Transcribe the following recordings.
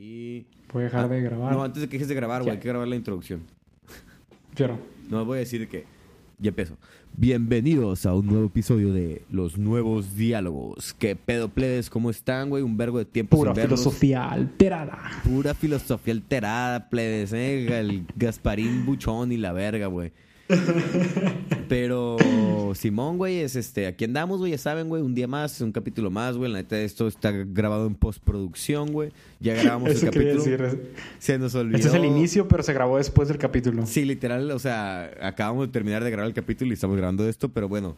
Y. Voy a dejar de grabar. No, antes de que dejes de grabar, güey, hay que grabar la introducción. Quiero. No, voy a decir que. Ya empezó. Bienvenidos a un nuevo episodio de Los Nuevos Diálogos. ¿Qué pedo, plebes? ¿Cómo están, güey? Un vergo de tiempo Pura sin verlos. filosofía alterada. Pura filosofía alterada, plebes, ¿eh? El Gasparín Buchón y la verga, güey. Pero Simón, güey, es este, aquí andamos, güey, ya saben, güey, un día más, un capítulo más, güey. La neta, esto está grabado en postproducción, güey. Ya grabamos Eso el capítulo. decir. Se nos olvidó. Este es el inicio, pero se grabó después del capítulo. Sí, literal, o sea, acabamos de terminar de grabar el capítulo y estamos grabando esto, pero bueno.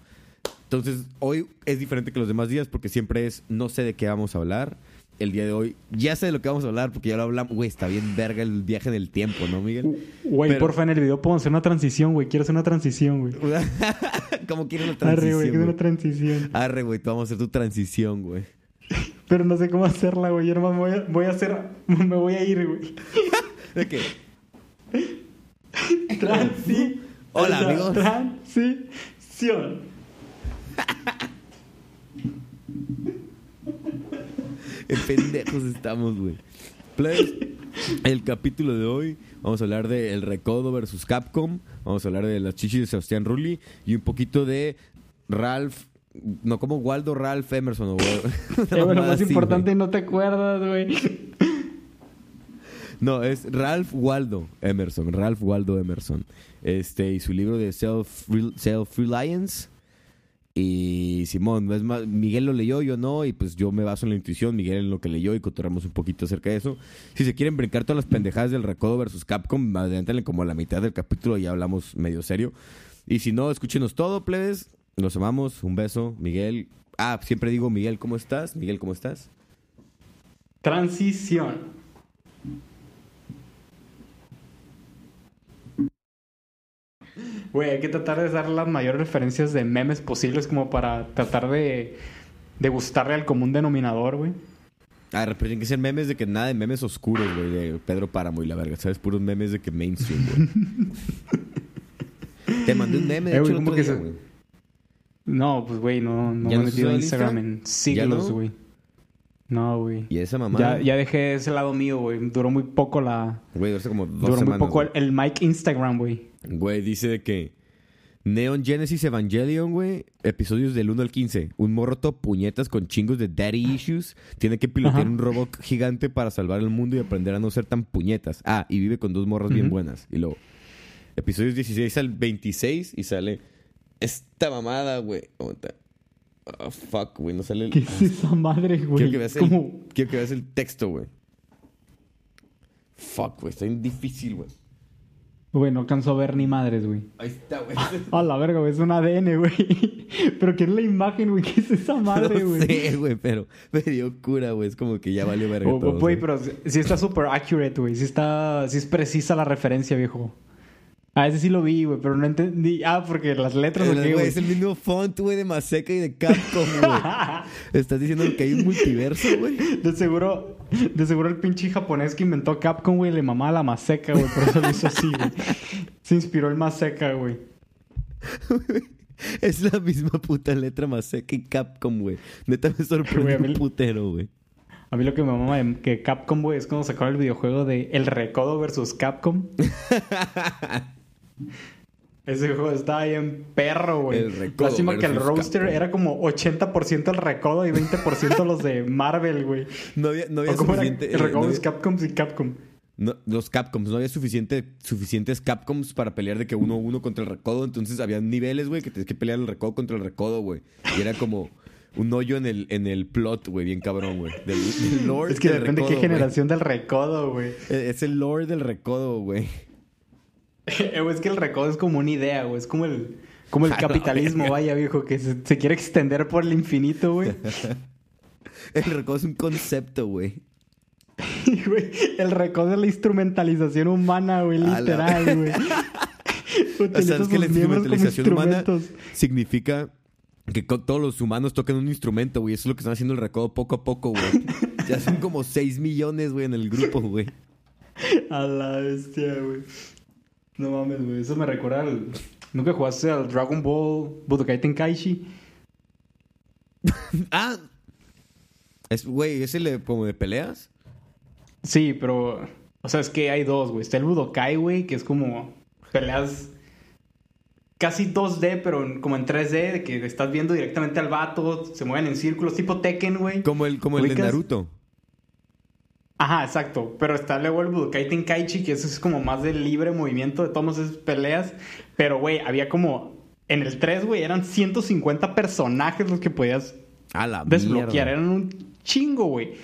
Entonces, hoy es diferente que los demás días porque siempre es no sé de qué vamos a hablar. El día de hoy ya sé de lo que vamos a hablar porque ya lo hablamos. Güey, está bien verga el viaje en el tiempo, ¿no, Miguel? Güey, Pero- porfa, en el video podemos hacer una transición, güey. Quiero hacer una transición, güey. ¿Cómo quieres la Arre, güey, transición? quiero una transición. Arre, güey, tú vamos a hacer tu transición, güey. Pero no sé cómo hacerla, güey. Yo nomás voy a, voy a hacer... Me voy a ir, güey. ¿De qué? Transi... Hola, amigos. Transición. Qué pendejos estamos, güey. Plebes, el capítulo de hoy vamos a hablar de El Recodo versus Capcom. Vamos a hablar de las chichis de Sebastián Rulli y un poquito de Ralph. No, como Waldo Ralph Emerson. O, Eh, bueno, más así, importante, güey. no te acuerdas, güey. No, es Ralph Waldo Emerson. Ralph Waldo Emerson. Este, y su libro de Self Self. Y Simón, es más, Miguel lo leyó, yo no, y pues yo me baso en la intuición, Miguel en lo que leyó y cotorramos un poquito acerca de eso. Si se quieren brincar todas las pendejadas del Recodo versus Capcom, adelántenle como a la mitad del capítulo y hablamos medio serio. Y si no, escúchenos todo, plebes. Nos amamos, un beso, Miguel. Ah, siempre digo, Miguel, ¿cómo estás? Miguel, ¿cómo estás? Transición. Güey, hay que tratar de dar las mayores referencias de memes posibles como para tratar de, de gustarle al común denominador, güey. Ah, pero tienen que ser memes de que nada de memes oscuros, güey, de Pedro Páramo y la verga, ¿sabes? Puros memes de que mainstream, güey. Te mandé un meme, de Eh, hecho, güey, el ¿cómo otro que día, se- güey. No, pues güey, no, no ¿Ya me he metido en Instagram Insta? en siglos, no? güey. No, güey. Y esa mamá, Ya, ya dejé ese lado mío, güey. Duró muy poco la... güey, hace como dos Duró muy poco el, el mic Instagram, güey. Güey, dice que Neon Genesis Evangelion, güey, episodios del 1 al 15. Un morro todo puñetas con chingos de daddy issues. Tiene que pilotear Ajá. un robot gigante para salvar el mundo y aprender a no ser tan puñetas. Ah, y vive con dos morras bien buenas. Y luego, episodios 16 al 26 y sale esta mamada, güey. Ah, fuck, güey, no sale el... ¿Qué es esa madre, güey? Quiero que veas el, quiero que veas el texto, güey. Fuck, güey, está bien difícil, güey. Güey, no alcanzó a ver ni madres, güey. Ahí está, güey. A la verga, güey, es un ADN, güey. Pero ¿qué es la imagen, güey? ¿Qué es esa madre, no güey? sé, güey, pero me dio cura, güey. Es como que ya valió verga Oh, todo. Güey, pero sí- sí está súper accurate, güey. Sí está... Sí es precisa la referencia, viejo. Ah, ese sí lo vi, güey, pero no entendí. Ah, porque las letras... Eh, ¿o güey, es el mismo font, güey, de Maseca y de Capcom, güey. Estás diciendo que hay un multiverso, güey. De seguro... De seguro el pinche japonés que inventó Capcom, güey, le mamaba la maseca, güey. Por eso lo hizo así, güey. Se inspiró el maseca, güey. Es la misma puta letra Maseca y Capcom, güey. Neta me a mí- un putero, güey. A mí lo que me mama de que Capcom, güey, es cuando sacaron el videojuego de El Recodo versus Capcom. Ese juego estaba bien perro, güey. El Recodo Lástima que el roster Capcom. era como 80% el Recodo y 20% los de Marvel, güey. No había, no había ¿O cómo era? suficiente... El eh, Recodo no es había- Capcom y Capcom. no- los Capcoms, no había suficiente, suficientes Capcoms para pelear de que uno a uno contra el recodo. Entonces había niveles, güey, que tenías que pelear el recodo contra el recodo, güey. Y era como un hoyo en el, en el plot, güey, bien cabrón, güey. Del, del lore Es que del depende recodo, qué generación del Recodo, güey. Eh, Es el lore del recodo, güey. Es que el Recodo es como una idea, güey. Es como el, como el A la capitalismo, vaya, viejo, que se, se quiere extender por el infinito, güey. El recodo es un concepto, güey. El recodo es la instrumentalización humana, güey, literal, güey. O sea, es que la instrumentalización humana significa que todos los humanos toquen un instrumento, güey. Eso es lo que están haciendo el recodo poco a poco, güey. Ya son como 6 millones, güey, en el grupo, güey. A la bestia, güey. No mames, güey. Eso me recuerda al... ¿Nunca jugaste al Dragon Ball Budokai Tenkaichi? Ah. Es, güey, ¿es el de, como de peleas? Sí, pero. O sea, es que hay dos, güey. Está el Budokai, güey, que es como peleas casi 2D, pero como en 3D, de que estás viendo directamente al vato, se mueven en círculos, tipo Tekken, güey. Como el, como el de Naruto. Ajá, exacto. Pero está luego el Budokai Tenkaichi, que eso es como más de libre movimiento, de todas esas peleas. Pero, güey, había como... En el 3, güey, eran 150 personajes los que podías A la desbloquear. mierda. Eran un chingo, güey.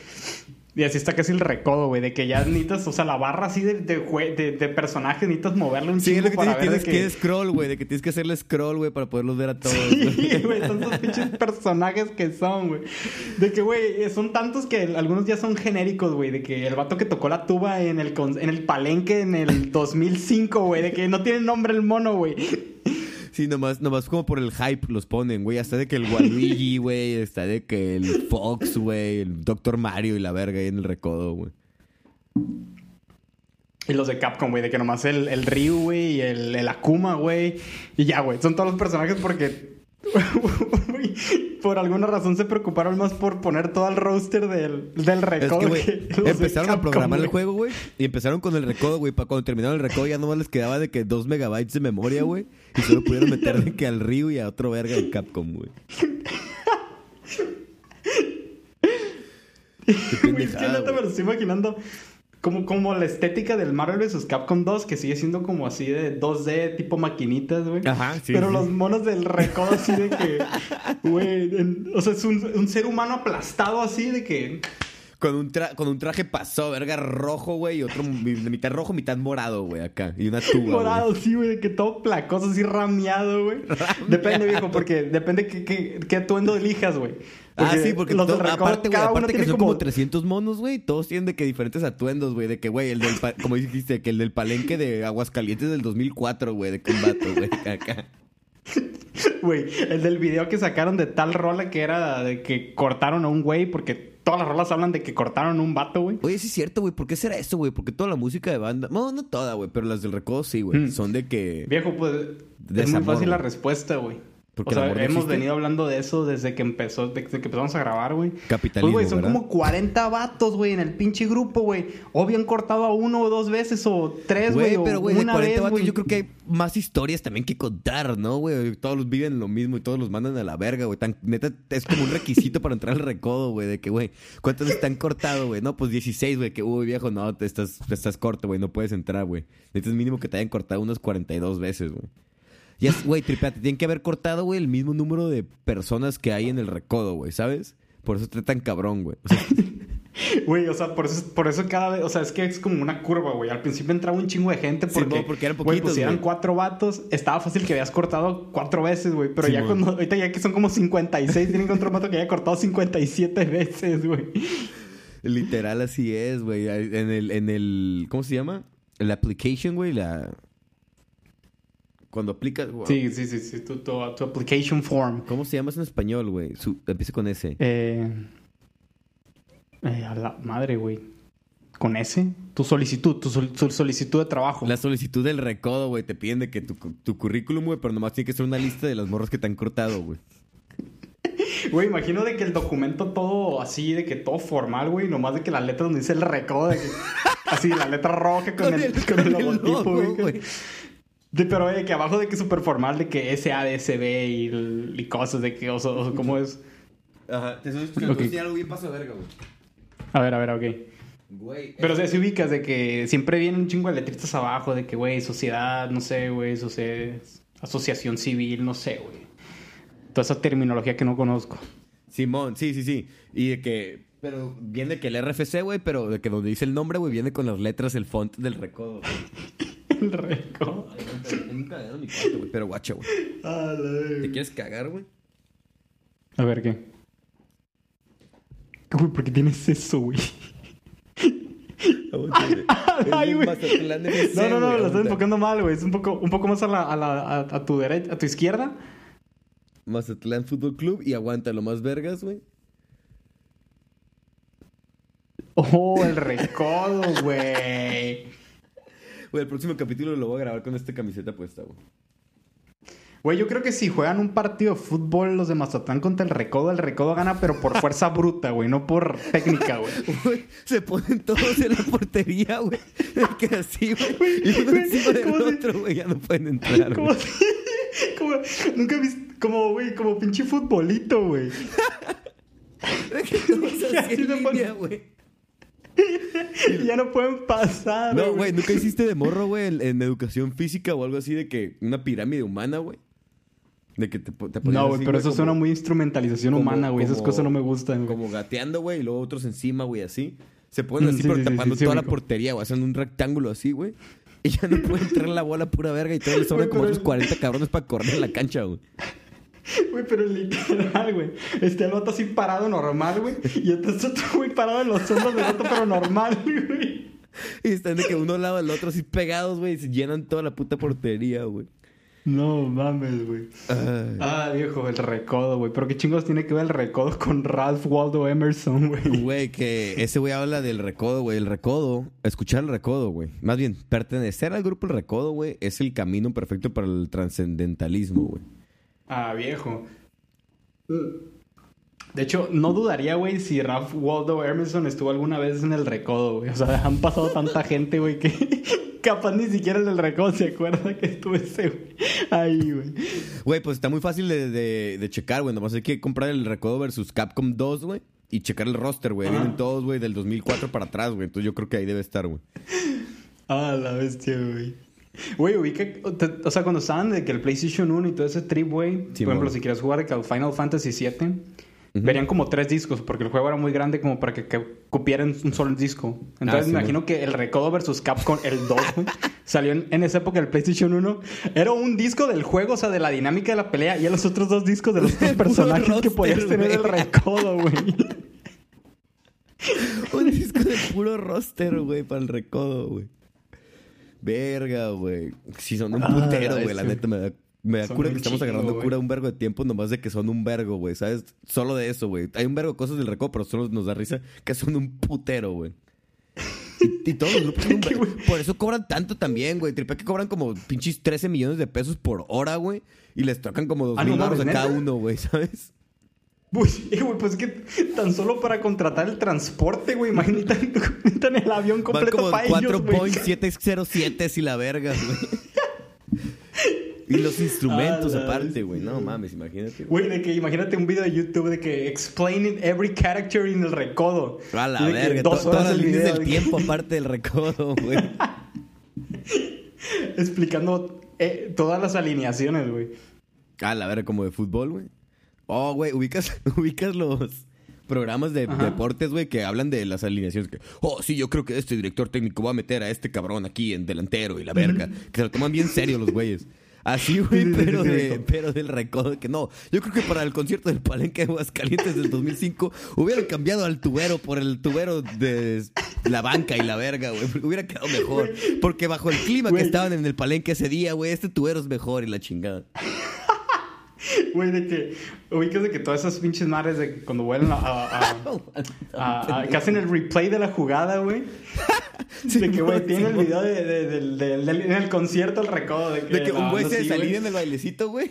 Y así está casi el recodo, güey, de que ya necesitas, o sea, la barra así de, de, jue- de- de personajes, necesitas moverle un Sí, es chingo lo que para tienes, ver de tienes que... que scroll, güey, de que tienes que hacerle scroll, güey, para poderlos ver a todos. Sí, güey, tantos pinches personajes que son, güey. De que, güey, son tantos que algunos ya son genéricos, güey. De que el vato que tocó la tuba en el, en el palenque en el 2005, güey. De que no tiene nombre el mono, güey. Sí, nomás, nomás como por el hype los ponen, güey. Hasta de que el Waluigi, güey. Está de que el Fox, güey. El Doctor Mario y la verga ahí en el recodo, güey. Y los de Capcom, güey. De que nomás el, el Ryu, güey. Y el, el Akuma, güey. Y ya, güey. Son todos los personajes porque... por alguna razón se preocuparon más por poner todo el roster del, del Es recodo. que, empezaron a programar el juego, güey. Y empezaron con el recodo, güey. Para cuando terminaron el recodo ya nomás les quedaba de que dos megabytes de memoria, güey. Y solo pudieron meter de que al Ryu y a otro verga de Capcom, güey. Es que pendejada, neta me lo estoy imaginando como, como la estética del Marvel vs. Capcom 2, que sigue siendo como así de 2D, tipo maquinitas, güey. Ajá, sí, Pero sí. los monos del recodo así de que, güey, o sea, es un, un ser humano aplastado así de que... Con un, tra- con un traje pasó, verga, rojo, güey. Y otro mi- mitad rojo, mitad morado, güey, acá. Y una tuba. Morado, sí, güey, de que todo placoso, así rameado, güey. Depende, viejo, porque depende qué, qué, qué atuendo elijas, güey. Ah, sí, porque los del to- recodo, aparte, güey, aparte que son como 300 monos, güey, todos tienen de que diferentes atuendos, güey, de que, güey, el del, como dijiste, que el del palenque de Aguascalientes del 2004, güey, de combate, güey, acá. Güey, el del video que sacaron de tal rola que era de que cortaron a un güey, porque todas las rolas hablan de que cortaron un vato, güey. Oye, sí es cierto, güey, ¿por qué será eso, güey? Porque toda la música de banda, no, no toda, güey, pero las del recodo sí, güey, Mm. son de que... Viejo, pues es Desamor, muy fácil la respuesta, güey. Porque O sea, hemos existe. venido hablando de eso desde que empezó, desde que empezamos a grabar, güey. Capitalismo, Pues, güey, son ¿verdad? como 40 vatos, güey, en el pinche grupo, güey. O bien cortado a uno o dos veces o tres, güey. Güey, pero güey, de una 40 vez, vatos yo creo que hay más historias también que contar, ¿no, güey? Todos los viven lo mismo y todos los mandan a la verga, güey. Tan, neta, es como un requisito para entrar al recodo, güey, de que, güey, ¿cuántos están cortados, güey? No, pues 16, güey, que, uy, viejo, no, te estás, te estás corto, güey, no puedes entrar, güey. Necesitas mínimo que te hayan cortado unas 42 veces, güey. Ya, es- güey, tripate, tienen que haber cortado, güey, el mismo número de personas que hay en el recodo, güey, ¿sabes? Por eso está tan cabrón, güey. O sea, Güey, o sea, por eso, por eso cada vez, o sea, es que es como una curva, güey. Al principio entraba un chingo de gente porque, Simón, porque eran güey, poquitos, pues si eran güey. cuatro vatos, estaba fácil que habías cortado cuatro veces, güey. Pero ya cuando, ahorita ya que son como 56, tienen que otro vato que haya cortado 57 veces, güey. Literal así es, güey. En el, en el, ¿cómo se llama? La application, güey, la... Cuando aplicas... Sí, sí, sí, sí, tu, tu, tu application form. ¿Cómo se llama eso en español, güey? Empieza con S. Eh, eh, a la madre, güey. ¿Con ese? Tu solicitud, tu, sol- tu solicitud de trabajo. La solicitud del recodo, güey. Te piden de que tu, tu currículum, güey, pero nomás tiene que ser una lista de las morras que te han cortado, güey. Güey, imagino de que el documento todo así, de que todo formal, güey, nomás de que la letra donde dice el recodo, de que, así, la letra roja con, el, con el logotipo, logo, güey. Güey. De, pero de que abajo de que súper formal, de que SADSB y, y cosas, de que, o sea, o sea, ¿cómo es? Ajá. Te a enseñar algo bien paso de verga, güey. A ver, a ver, ok. Güey. Pero o sea, si ubicas de que siempre vienen un chingo de letritas abajo, de que, güey, sociedad, no sé, güey, socie- asociación civil, no sé, güey. Toda esa terminología que no conozco. Simón, sí, sí, sí. Y de que... Pero viene de que el RFC, güey, pero de que donde dice el nombre, güey, viene con las letras, el font del recodo. El recodo. Tengo un cagadero en mi cuarto, güey. Pero guacha, güey. A la verga. ¿Te quieres cagar, güey? A ver, ¿qué? Güey, ¿por qué tienes eso, güey? Ay, güey. No, no, no, lo estás enfocando mal, güey. Es un poco, un poco más a, la, a, la, a, a tu derecha, a tu izquierda. Mazatlán Fútbol Club y aguanta lo más vergas, güey. Oh, el recodo, güey. Güey, el próximo capítulo lo voy a grabar con esta camiseta puesta, güey. Güey, yo creo que si juegan un partido de fútbol los de Mazatlán contra el Recodo, el Recodo gana, pero por fuerza bruta, güey, no por técnica, güey. Güey, se ponen todos en la portería, güey. Que así, güey. Y uno Güey, encima del ¿cómo otro, güey. Ya no pueden entrar, Como, güey. como, nunca he visto, como, güey, como pinche futbolito, güey. Que todos así Y ya no pueden pasar, No, güey, ¿nunca hiciste de morro, güey, en, en educación física o algo así de que una pirámide humana, güey? De que te, te No, güey, pero eso como- suena muy instrumentalización como- humana, güey. Esas cosas no me gustan, güey. Como gateando, güey, y luego otros encima, güey, así. Se ponen Mm, así, sí, pero sí, tapando sí, sí, toda la portería, güey, haciendo un rectángulo así, güey. Y ya no puede entrar la bola pura verga y todavía le sobran como otros el- 40 cabrones para correr en la cancha, güey. Güey, pero literal, güey. Este el vato así parado normal, güey. Y entonces otro güey parado en los hombros del otro, pero normal, güey. Y están de que uno al lado del otro así pegados, güey, y se llenan toda la puta portería, güey. No mames, güey. Ah, viejo, el recodo, güey. Pero qué chingos tiene que ver el recodo con Ralph Waldo Emerson, güey. Güey, que ese güey habla del recodo, güey. El recodo, escuchar el recodo, güey. Más bien, pertenecer al grupo El Recodo, güey, es el camino perfecto para el trascendentalismo, güey. Ah, viejo. De hecho, no dudaría, güey, si Ralph Waldo Emerson estuvo alguna vez en el recodo, güey. O sea, han pasado tanta gente, güey, que capaz ni siquiera el del recodo se acuerda que estuvo ese, güey. Ahí, güey. Güey, pues está muy fácil de, de- de checar, güey. Nomás hay que comprar el recodo versus Capcom 2, güey. Y checar el roster, güey. Vienen todos, güey, del 2004 para atrás, güey. Entonces yo creo que ahí debe estar, güey. Ah, la bestia, güey. Güey, ubica, o sea, cuando estaban de que el PlayStation 1 y todo ese trip, güey, Sí, por ejemplo, si quieres jugar al Final Fantasy VII, verían como tres discos, porque el juego era muy grande como para que, que cupieran un solo disco. Entonces Ah, sí, me imagino que el Recodo versus Capcom, el 2, güey, salió en, en esa época el PlayStation 1. Era un disco del juego, o sea, de la dinámica de la pelea, y a los otros dos discos de los otros personajes que podías tener el. Recodo, güey. Un disco de puro roster, güey, para el recodo, güey. Verga, güey. Si son un Ah, putero, güey. La neta me da, me da cura que estamos agarrando güey. cura un vergo de tiempo nomás de que son un vergo, güey. ¿Sabes? Solo de eso, güey. Hay un vergo de cosas del recodo, pero solo nos da risa que son un putero, güey. Y, y todos los grupos son un ¿Qué, vergo. Por eso cobran tanto también, güey. Triple que cobran como pinches 13 millones de pesos por hora, güey. Y les tocan como dos Ah, mil baros a cada uno, güey, ¿sabes? Uy, güey, pues es que tan solo para contratar el transporte, güey, imagínate necesitan el avión completo para cuatro ellos, güey. Boeing 707 y la verga, güey. y los instrumentos Ah, aparte, güey. No mames, imagínate. güey. De que imagínate un video de YouTube de que explaining every character in el recodo. A la verga. dos horas Todas las líneas del tiempo aparte del recodo, güey. explicando eh, todas las alineaciones, güey. A la verga, como de fútbol, güey. Oh, güey, ubicas, ubicas los programas de Ajá. deportes, güey, que hablan de las alineaciones. Que, oh, sí, yo creo que este director técnico va a meter a este cabrón aquí en delantero y la verga. Que se lo toman bien serio los güeyes. Así, güey, pero, de, pero del recodo. Que no, yo creo que para el concierto del Palenque de Aguascalientes del 2005 hubieran cambiado al tubero por el tubero de la banca y la verga, güey. Hubiera quedado mejor. Porque bajo el clima que estaban en el Palenque ese día, güey, este tubero es mejor y la chingada. Güey, de que ubicas de que todas esas pinches madres de cuando vuelan a, a- a- a- a- que hacen el replay de la jugada, güey. de que, güey, tienen el video de, de- del- del- del- en el concierto, el recodo. De que, De que un no, güey no, se salía en el bailecito, güey.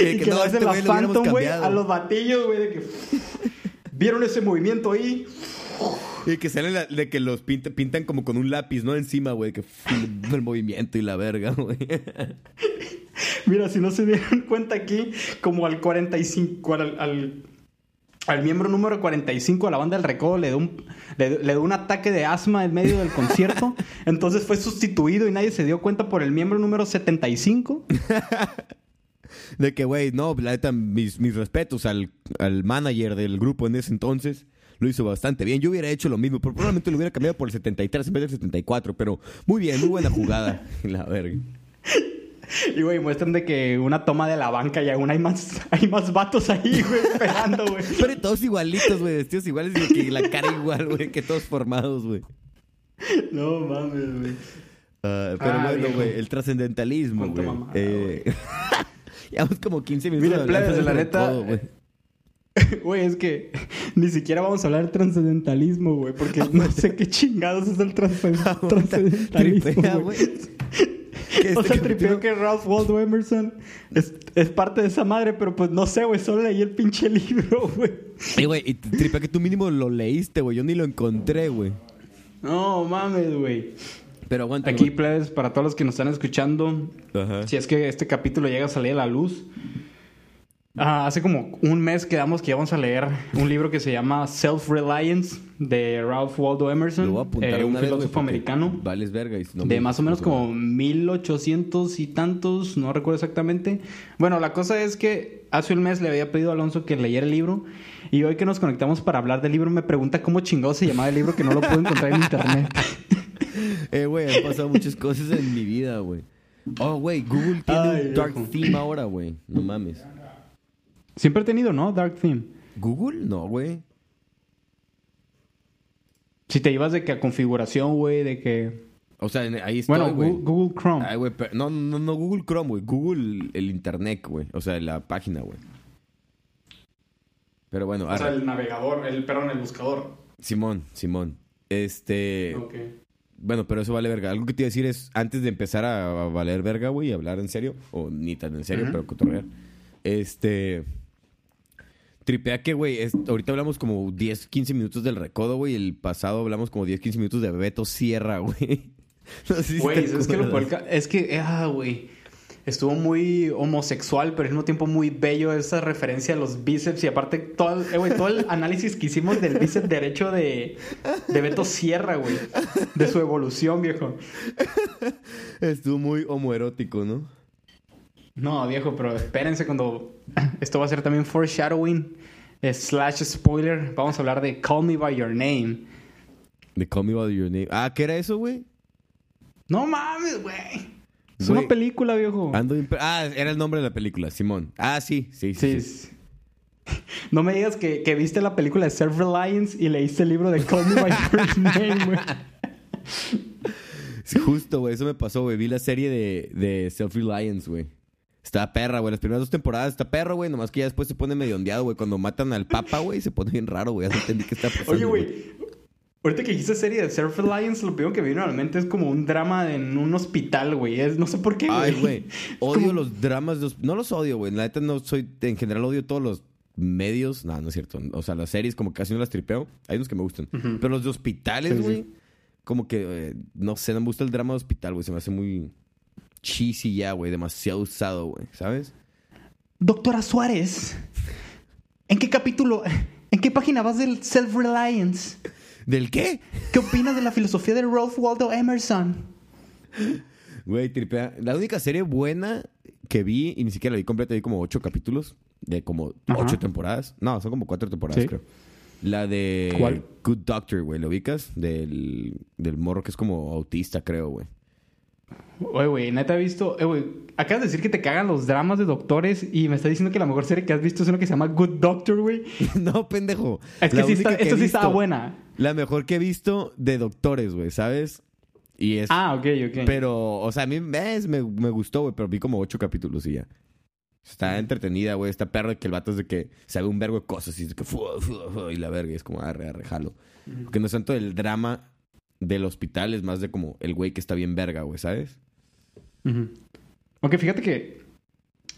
Y que, le hacen este la Phantom, güey, a los batillos, güey, de que... ¿Vieron ese movimiento ahí? Y que salen la- de que los pinta- pintan como con un lápiz, ¿no? Encima, güey. Que el movimiento y la verga, güey. Mira, si no se dieron cuenta aquí, como al 45, al, al, al miembro número 45 a la banda del recodo le dio, un, le, le dio un ataque de asma en medio del concierto. Entonces fue sustituido y nadie se dio cuenta por el miembro número 75. De que, güey, no, la neta, mis, mis respetos al, al manager del grupo en ese entonces. Lo hizo bastante bien. Yo hubiera hecho lo mismo, pero probablemente lo hubiera cambiado por el 73 en vez del 74. Pero muy bien, muy buena jugada. La verga. Y, güey, muestran de que una toma de la banca y aún hay más, hay más vatos ahí, güey, esperando, güey. Pero todos igualitos, güey. Vestidos iguales y que la cara igual, güey. Que todos formados, güey. No mames, güey. Ah, pero Ah, bueno, güey, el trascendentalismo, güey. Eh, Llevamos como 15 minutos hablando plebes, del la neta, güey. Es que ni siquiera vamos a hablar de trascendentalismo, güey, porque no sé qué chingados es el trans- trascendentalismo. Tripea, güey. Que o este sea, tripeo que Ralph Waldo Emerson es, es parte de esa madre, pero pues no sé, güey, solo leí el pinche libro, güey. Eh, güey, y tripea que tú mínimo lo leíste, güey. Yo ni lo encontré, güey. No mames, güey. Pero aguanta. Aquí, plebes, para todos los que nos están escuchando, Ajá. si es que este capítulo llega a salir a la luz. ah, hace como un mes quedamos que íbamos a leer un libro que se llama Self-Reliance de Ralph Waldo Emerson, eh, un filósofo americano. Vales verga. y si no de más o menos como 1800 y tantos, no recuerdo exactamente. Bueno, la cosa es que hace un mes le había pedido a Alonso que leyera el libro y hoy que nos conectamos para hablar del libro me pregunta cómo chingado se llamaba el libro que no lo puedo encontrar en internet. Eh, güey, han pasado muchas cosas en mi vida, güey. Oh, güey, Google tiene Ay, un dark theme ahora, güey. No mames. Siempre he tenido, ¿no? Dark Theme. ¿Google? No, güey. Si te ibas de que a configuración, güey, de que... O sea, ahí estoy, Bueno, Google Chrome. Ay, güey, no, no, no Google Chrome, güey. Google el internet, güey. O sea, la página, güey. Pero bueno, o sea, el navegador, el, perdón, el buscador. Simón, Simón. Este... Ok. Bueno, pero eso vale verga. Algo que te iba a decir es, antes de empezar a, a valer verga, güey, y hablar en serio, o ni tan en serio, pero cotorrear. Este. Tripea que, güey, ahorita hablamos como 10, 15 minutos del recodo, güey. El pasado hablamos como 10, 15 minutos de Beto Sierra, güey. No sé si Güey, es que lo es que, ah, güey. Estuvo muy homosexual, pero al mismo tiempo muy bello esa referencia a los bíceps y aparte todo el, eh, güey, todo el análisis que hicimos del bíceps derecho de, de Beto Sierra, güey. De su evolución, viejo. Estuvo muy homoerótico, ¿no? No, viejo, pero espérense cuando... Esto va a ser también foreshadowing eh, slash spoiler. Vamos a hablar de Call Me By Your Name. De Call Me By Your Name. Ah, ¿qué era eso, güey? No mames, güey. Es una película, viejo. Ando Ah, era el nombre de la película, Simón. Ah, sí, sí, sí. Sí. sí. sí. No me digas que, que viste la película de Self-Reliance y leíste el libro de Call Me By Your Name, güey. Sí, justo, güey. Eso me pasó, güey. Vi la serie de, de Self-Reliance, güey. Está perra, güey. Las primeras dos temporadas está perro, güey. Nomás que ya después se pone medio ondeado, güey. Cuando matan al papa, güey, se pone bien raro, güey. Ya entendí qué está pasando. Oye, güey. Ahorita que dijiste serie de Self-Reliance, lo primero que me vino a la mente es como un drama en un hospital, güey. No sé por qué, güey. Ay, güey. Odio como- los dramas. de los- No los odio, güey. La neta no soy... En general odio todos los medios. No, no es cierto. O sea, las series como casi no las tripeo. Hay unos que me gustan. Pero los de hospitales, Sí, sí. güey. Como que... eh, no sé, no me gusta el drama de hospital, güey. Se me hace muy... Cheesy ya, güey. Demasiado usado, güey. ¿Sabes? Doctora Suárez, ¿en qué capítulo, en qué página vas del Self-Reliance? ¿Del qué? ¿Qué opinas de la filosofía de Ralph Waldo Emerson? Güey, tripea. La única serie buena que vi, y ni siquiera la vi completa, vi como ocho capítulos de como Ajá. ocho temporadas. No, son como cuatro temporadas, Sí. creo. La de ¿Cuál? Good Doctor, güey. ¿Lo ubicas? Del, del morro que es como autista, creo, güey. Oye, güey, neta he visto... Eh, güey, acabas de decir que te cagan los dramas de doctores y me está diciendo que la mejor serie que has visto es una que se llama Good Doctor, güey. no, pendejo. Es que sí está, que esta sí estaba buena. La mejor que he visto de doctores, güey, ¿sabes? Y es... Ah, ok, ok. Pero, o sea, a mí ves, me, me gustó, güey, pero vi como ocho capítulos y ya. Está entretenida, güey. Está perro de que el vato es de que sabe un vergo de cosas y es de que fu, fu, fu, y la verga y es como arre, arre, jalo. Porque no es tanto el drama del hospital, es más de como el güey que está bien verga, güey, ¿sabes? Ujú. Ok, fíjate que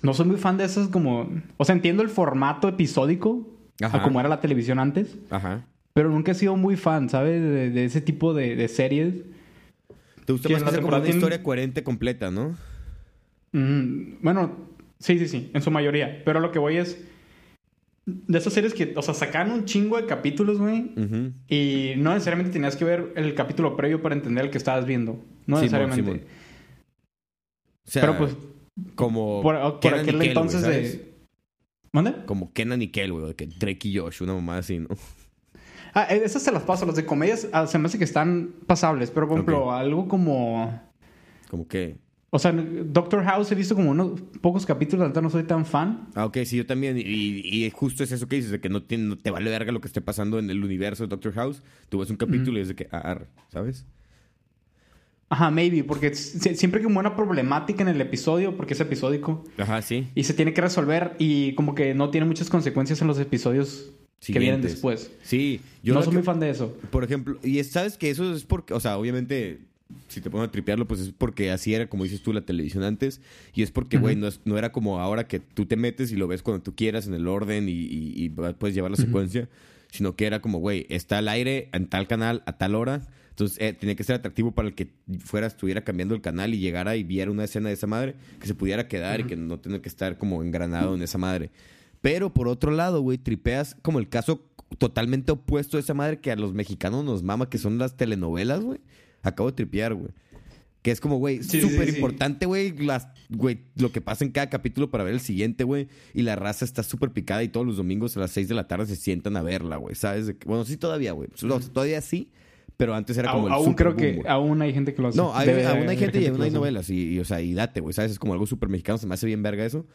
no soy muy fan de esas como... O sea, entiendo el formato episódico, Ajá. a como era la televisión antes, Ajá. pero nunca he sido muy fan, ¿sabes? De, de ese tipo de, de series. Te gusta Que más que la sea como una tiene- historia coherente completa, ¿no? Mm, bueno, sí, sí, sí, en su mayoría. Pero lo que voy es... De esas series que, o sea, sacan un chingo de capítulos, güey. Ujú. Y no necesariamente tenías que ver el capítulo previo para entender el que estabas viendo. No Simón, necesariamente. Simón. O sea, Pero pues, como por, por Kenan y aquel Kel, entonces de... ¿Mande? Como Kenan y Kel, güey, de que Drake y Josh, una mamá así, ¿no? Ah, eh, esas se las paso. Las de comedias ah, se me hace que están pasables. Pero, por ejemplo, algo como... Como que... O sea, Doctor House he visto como unos pocos capítulos. La no soy tan fan. Ah, ok, sí, yo también. Y, y justo es eso que dices, de que no, tiene, no te vale verga lo que esté pasando en el universo de Doctor House. Tú ves un capítulo y es de que, ah, ¿sabes? Ajá, maybe. Porque si- siempre que hay una problemática en el episodio, porque es episódico, Ajá, sí. y se tiene que resolver y como que no tiene muchas consecuencias en los episodios que vienen después. Sí, yo no soy que- muy fan de eso. Por ejemplo, y es- sabes que eso es porque, o sea, obviamente si te pones a tripearlo, pues es porque así era, como dices tú, la televisión antes. Y es porque, güey, no, es- no era como ahora que tú te metes y lo ves cuando tú quieras en el orden y, y- y puedes llevar la secuencia. Sino que era como, güey, está al aire en tal canal a tal hora. Entonces eh, tenía que ser atractivo para el que fuera, estuviera cambiando el canal y llegara y viera una escena de esa madre, que se pudiera quedar y que no tenga que estar como engranado en esa madre. Pero por otro lado, güey, tripeas como el caso totalmente opuesto a esa madre que a los mexicanos nos mama, que son las telenovelas, güey. Acabo de tripear, güey. Que es como, güey, sí, súper sí. importante, güey, lo que pasa en cada capítulo para ver el siguiente, güey. Y la raza está súper picada y todos los domingos a las 6 de la tarde se sientan a verla, güey, ¿sabes? De Bueno, sí todavía, güey. No, todavía sí, pero antes era como Aún, el aún creo boom, que güey. aún hay gente que lo hace. No, hay, Debe aún haber hay gente y que aún hay novelas. Y, y, o sea, y date, güey, ¿sabes? Es como algo súper mexicano. Se me hace bien verga eso.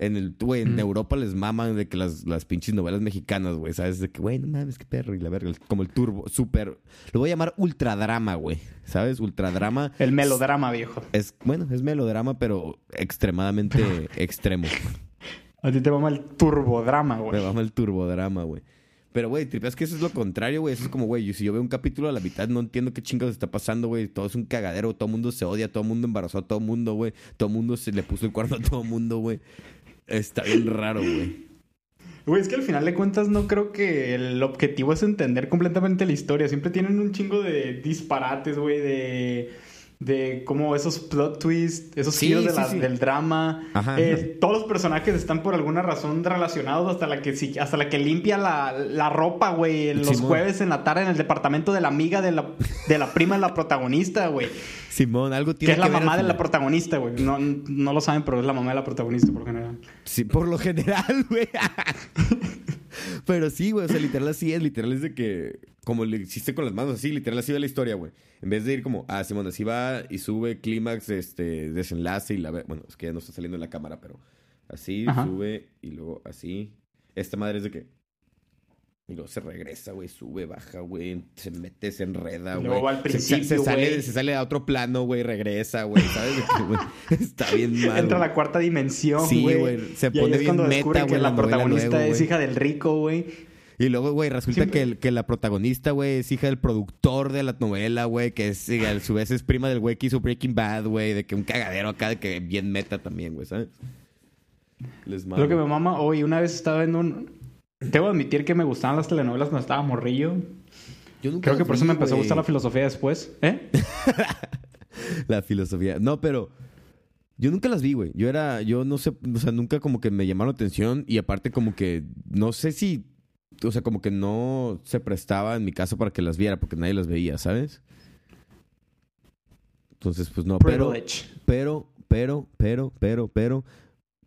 En el, güey, en Europa les maman de que las, las pinches novelas mexicanas, güey, ¿sabes? De que, güey, no mames, qué perro. Y la verga, como el turbo, súper... Lo voy a llamar ultradrama, güey, ¿sabes? Ultradrama. El melodrama, viejo. Es, bueno, es melodrama, pero extremadamente extremo. A ti te mama el turbodrama, Me güey. mama el turbodrama, güey. Pero, güey, tripeas que eso es lo contrario, güey. Eso es como, güey, si yo veo un capítulo a la mitad, no entiendo qué chingados está pasando, güey. Todo es un cagadero, todo el mundo se odia, todo el mundo embarazó a todo el mundo, güey. Todo el mundo se le puso el cuerno a todo el mundo, güey. Está bien raro, güey. Güey, es que al final de cuentas no creo que el objetivo es entender completamente la historia. Siempre tienen un chingo de disparates, güey, de... De cómo esos plot twists, esos Sí, giros de sí, la- sí. del drama. Ajá, Eh, ajá. todos los personajes están por alguna razón relacionados hasta la que hasta la que limpia la, la ropa, güey, los Simón. jueves en la tarde en el departamento de la amiga de la, de la prima de la protagonista, güey. Simón, algo Que tiene es que la ver mamá de la protagonista, güey. No, no lo saben, pero es la mamá de la protagonista por lo general. Sí, por lo general, güey. Pero sí, güey, o sea, literal así es, literal es de que, como le hiciste con las manos así, literal así va la historia, güey. En vez de ir como, ah, Simón, así va y sube clímax, este, desenlace y la ve, bueno, es que ya no está saliendo en la cámara, pero así, Ajá. sube y luego así. Esta madre es de que, y luego se regresa, güey, sube, baja, güey, se mete, se enreda, güey. luego al Se- se, principio, sale, güey. se sale a otro plano, güey, regresa, güey, ¿sabes? Güey, está bien mal. Entra a güey. la cuarta dimensión, Sí, güey. güey, se Y ahí pone es bien cuando meta, güey, que la protagonista es güey. hija del rico, güey. Y luego, güey, resulta Siempre- que, el- que la protagonista, güey, es hija del productor de la novela, güey, que es, a su vez es prima del güey que hizo Breaking Bad, güey, de que un cagadero acá, de que bien meta también, güey, ¿sabes? Les mamo. Lo que me mama, hoy una vez estaba viendo un... Debo admitir que me gustaban las telenovelas cuando estaba morrillo. Yo nunca Creo que por eso me empezó a gustar la filosofía después. ¿Eh? La filosofía. No, pero yo nunca las vi, güey. Yo era, yo no sé, o sea, nunca como que me llamaron la atención y aparte como que no sé si, o sea, como que no se prestaba en mi casa para que las viera porque nadie las veía, ¿sabes? Entonces, pues no, pero, Privilege. pero, pero, pero, pero, pero,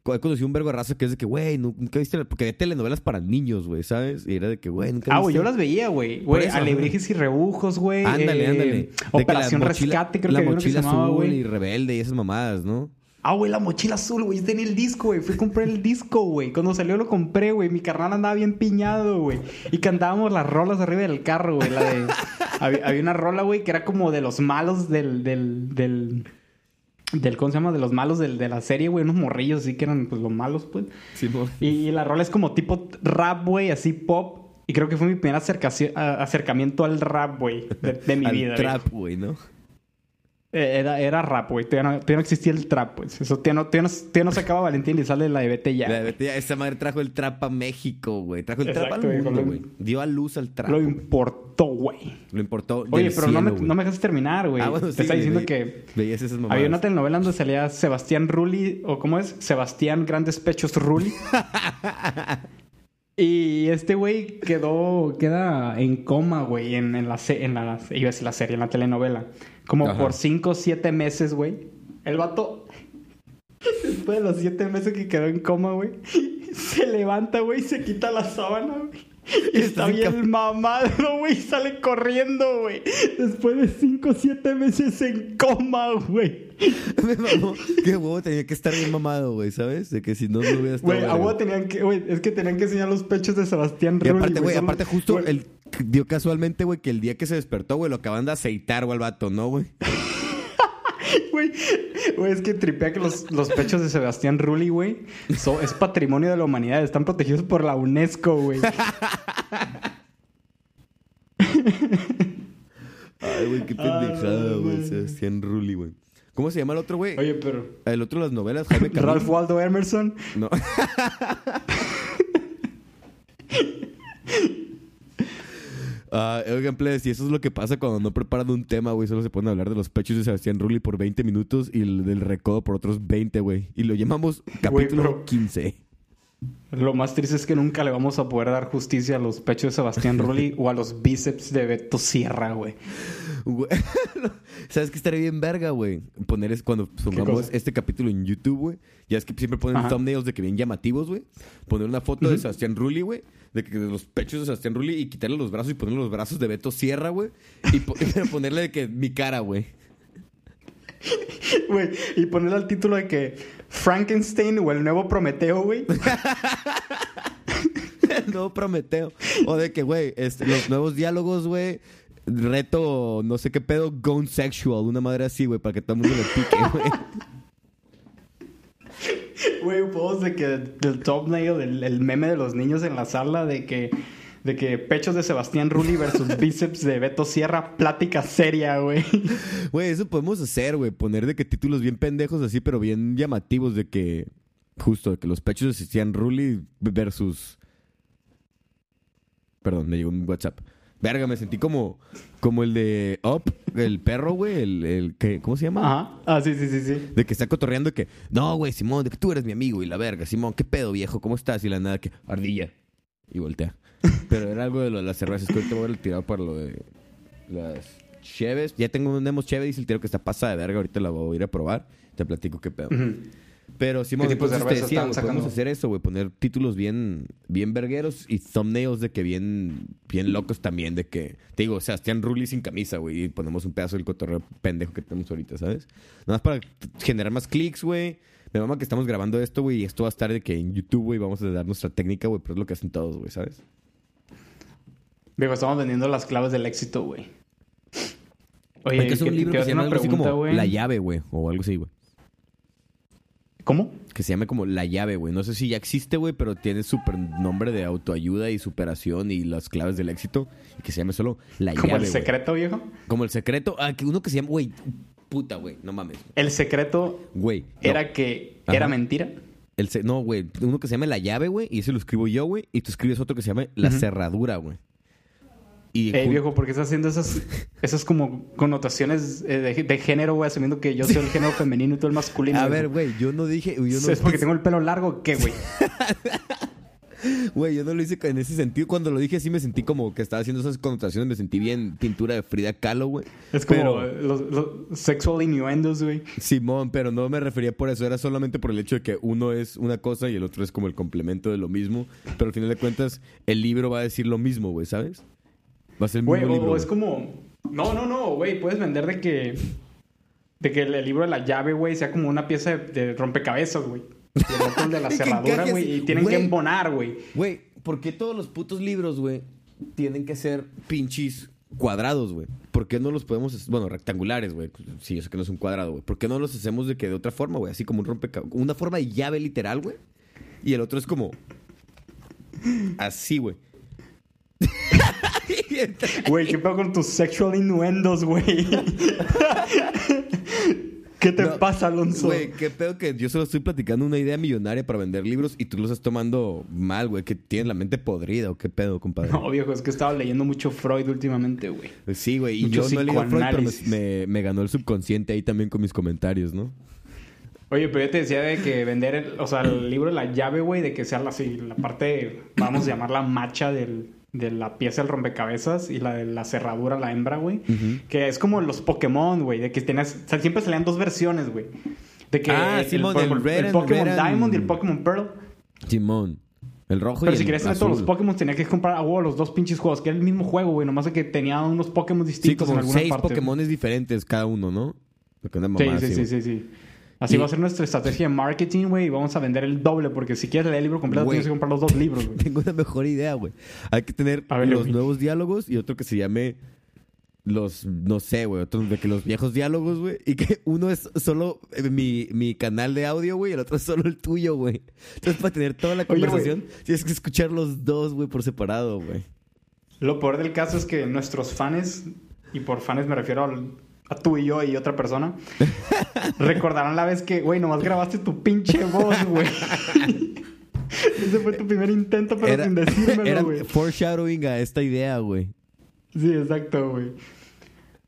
he conocido un vergo de raza que es de que, güey, nu- nunca viste, la- porque hay telenovelas para niños, güey, ¿sabes? Y era de que, güey, nunca Ah, güey, yo las veía, güey. Güey, Alebrijes y Rebujos, güey. Ándale, Eh, ándale. La Operación mochila- Rescate, creo la que había uno que se mochila llamaba, azul güey. y rebelde y esas mamadas, ¿no? Ah, güey, la mochila azul, güey. Yo tenía el disco, güey. Fui a comprar el disco, güey. Cuando salió lo compré, güey. Mi carnal andaba bien piñado, güey. Y cantábamos las rolas arriba del carro, güey. La de... había, había una rola, güey, que era como de los malos del... del, del... del ¿Cómo se llama? De los malos del- de la serie, güey. Unos morrillos así que eran, pues, los malos, pues. Simón. Y, y la rola es como tipo rap, güey. Así pop. Y creo que fue mi primer acercaci- acercamiento al rap, güey. De, de mi Al vida, trap, güey, ¿no? Eh, Era, era rap, güey. Todavía no, todavía no existía el trap, pues. Eso todavía no, todavía no, todavía no sacaba Valentín y sale la de Vete ya. La güey. Betty, esa madre trajo el trap a México, güey. Trajo el trap al güey, mundo, güey. Dio a luz al trap. Lo importó, güey. Lo importó. Oye, del pero no, me, no me dejas terminar, güey. Ah, bueno, Te sí, diciendo que Veías esas mamadas. había una telenovela donde salía Sebastián Rulli, o ¿cómo es? Sebastián Grandes Pechos Rulli. y este güey quedó, queda en coma, güey, en, en la, en la, iba a decir la serie, en la telenovela. Como Ajá. por cinco o siete meses, güey. El vato, después de los siete meses que quedó en coma, güey, se levanta, güey, y se quita la sábana, güey. Y está bien mamado, güey. y Sale corriendo, güey. Después de 5 o 7 meses en coma, güey. Me mamó. Qué huevo tenía que estar bien mamado, güey, ¿sabes? De que si no, no hubiera estado. Güey, a huevo tenían que, güey, es que tenían que enseñar los pechos de Sebastián Y Rulli. aparte, güey, aparte justo el dio casualmente, güey, que el día que se despertó, güey, lo acaban de aceitar, güey, al vato, ¿no, güey? Güey, es que tripea que los, los pechos de Sebastián Rulli, güey, so- es patrimonio de la humanidad. Están protegidos por la UNESCO, güey. Ay, güey, qué pendejada, güey. Sebastián Rulli, güey. ¿Cómo se llama el otro, güey? Oye, pero. El otro de las novelas, Jaime Camil. Ralph Waldo Emerson. No. Ah, oigan, plebes, y eso es lo que pasa cuando no preparan un tema, güey. Solo se ponen a hablar de los pechos de Sebastián Rulli por 20 minutos y el del recodo por otros 20, güey. Y lo llamamos capítulo pero- 15. Lo más triste es que nunca le vamos a poder dar justicia a los pechos de Sebastián Rulli o a los bíceps de Beto Sierra, güey. ¿Sabes qué estaría bien verga, güey? Poner es cuando pongamos este capítulo en YouTube, güey. Ya es que siempre ponen Ajá. thumbnails de que bien llamativos, güey. Poner una foto de. Sebastián Rulli, güey. De, que, de los pechos de Sebastián Rulli y quitarle los brazos y ponerle los brazos de Beto Sierra, güey. Y po- pero ponerle de que mi cara, güey. Güey, y ponerle al título de que Frankenstein o el nuevo Prometeo, güey. El nuevo Prometeo. O de que, güey, este, los nuevos diálogos, güey. Reto, no sé qué pedo, gone sexual. Una madre así, güey, para que todo el mundo le pique, güey. Güey, podemos de que del thumbnail, el, el meme de los niños en la sala de que de que pechos de Sebastián Rulli versus bíceps de Beto Sierra, plática seria, güey. Güey, eso podemos hacer, güey. Poner de que títulos bien pendejos así, pero bien llamativos de que... Justo, de que los pechos de Sebastián Rulli versus... Perdón, me llegó un WhatsApp. Verga, me sentí como... Como el de Up, el perro, güey. El, el que... ¿Cómo se llama? Ajá. Ah, sí, sí, sí, sí. De que está cotorreando y que... No, güey, Simón, de que tú eres mi amigo y la verga. Simón, ¿qué pedo, viejo? ¿Cómo estás? Y la nada que... Ardilla. Y voltea. Pero era algo de lo de las cervezas. Que ahorita voy a tirar para lo de... Las cheves. Ya tengo un demos cheve. Dice el tiro que está pasada de verga. Ahorita la voy a ir a probar. Te platico qué pedo. Pero ¿Qué tipo de te decía, podemos hacer eso, güey. Poner títulos bien, bien vergueros y thumbnails de que bien, bien locos también. De que, te digo, Sebastián Rulli sin camisa, güey. Y ponemos un pedazo del cotorreo pendejo que tenemos ahorita, ¿sabes? Nada más para generar más clics, güey. Me mama que estamos grabando esto, güey. Y esto va a estar de que en YouTube, güey, vamos a dar nuestra técnica, güey. Pero es lo que hacen todos, güey, ¿sabes? Digo, estamos vendiendo las claves del éxito, güey. Oye, Hay que hacer un libro que se llama una algo así pregunta, como güey. La llave, güey. O algo así, güey. ¿Cómo? Que se llame como La llave, güey. No sé si ya existe, güey, pero tiene súper nombre de autoayuda y superación y las claves del éxito. Y que se llame solo La ¿Como llave, el güey. secreto, viejo? Como el secreto. Ah, que uno que se llama, güey. Puta, güey. No mames. El secreto Güey. no. era que Ajá. era mentira. El se- no, güey. Uno que se llama La llave, güey. Y ese lo escribo yo, güey. Y tú escribes otro que se llama La cerradura, güey. Y jun- viejo, ¿por qué estás haciendo esas, esas como connotaciones eh, de, de género, güey? Asumiendo que yo soy el género femenino y tú el masculino. A ver, güey. Yo no dije. Yo no ¿Es porque tengo el pelo largo o qué, güey? Güey, yo no lo hice en ese sentido. Cuando lo dije así me sentí como que estaba haciendo esas connotaciones. Me sentí bien pintura de Frida Kahlo, güey. Es como Pero- los, los sexual innuendos, güey. Simón, pero no me refería por eso, era solamente por el hecho de que uno es una cosa y el otro es como el complemento de lo mismo, pero al final de cuentas el libro va a decir lo mismo, güey, ¿sabes? Va a ser libro. güey. es como... No, no, no, güey. Puedes vender de que... De que el libro de la llave, güey, sea como una pieza de, de rompecabezas, güey. Y el de la cerradura, güey. Y tienen que embonar, güey. Güey, ¿por qué todos los putos libros, güey, tienen que ser pinches cuadrados, güey? ¿Por qué no los podemos, bueno, rectangulares, güey? Sí, yo sé que no es un cuadrado, güey. ¿Por qué no los hacemos de que de otra forma, güey? Así como un rompecabezas, una forma de llave literal, güey. Y el otro es como así, güey. Güey, ¿qué pedo con tus sexual innuendos, güey? ¿Qué te No, pasa, Alonso? Güey, qué pedo que yo solo estoy platicando una idea millonaria para vender libros y tú lo estás tomando mal, güey, que tienes la mente podrida o qué pedo, compadre. No, viejo, es que estaba leyendo mucho Freud últimamente, güey. Sí, güey, y Mucho yo no leído Freud, pero me, psicoanálisis. me- me ganó el subconsciente ahí también con mis comentarios, ¿no? Oye, pero yo te decía de que vender, el, o sea, el libro la llave, güey, de que sea la, así, la parte, vamos a llamarla macha del, de la pieza del rompecabezas y la de la cerradura, la hembra, güey. Que es como los Pokémon, güey, de que tienes, o sea, siempre salían dos versiones, güey. De que Ah, el, Simón, Pokémon Diamond y el Pokémon Pearl. Simón. El rojo Pero y si el querías tener todos los. Pokémon, tenías que comprar a huevo los dos pinches juegos, que era el mismo juego, güey, nomás que tenía unos Pokémon Sí, distintos en como algunas seis. Pokémones diferentes cada uno, ¿no? Lo que una Sí, sí, sí, sí, sí. Así Y- va a ser nuestra estrategia de marketing, güey, y vamos a vender el doble, porque si quieres leer el libro completo, tienes que comprar los dos libros, güey. Tengo una mejor idea, güey. Hay que tener ver, los nuevos diálogos y otro que se llame los, no sé, güey, otro de que los viejos diálogos, güey. Y que uno es solo eh, mi, mi canal de audio, güey, y el otro es solo el tuyo, güey. Entonces, para tener toda la Oye, conversación, tienes que escuchar los dos, güey, por separado, güey. Lo peor del caso es que nuestros fans y por fans me refiero al- a tú y yo y otra persona, recordarán la vez que, güey, nomás grabaste tu pinche voz, güey. Ese fue tu primer intento, pero Era, sin decírmelo, güey. foreshadowing a esta idea, güey. Sí, exacto, güey.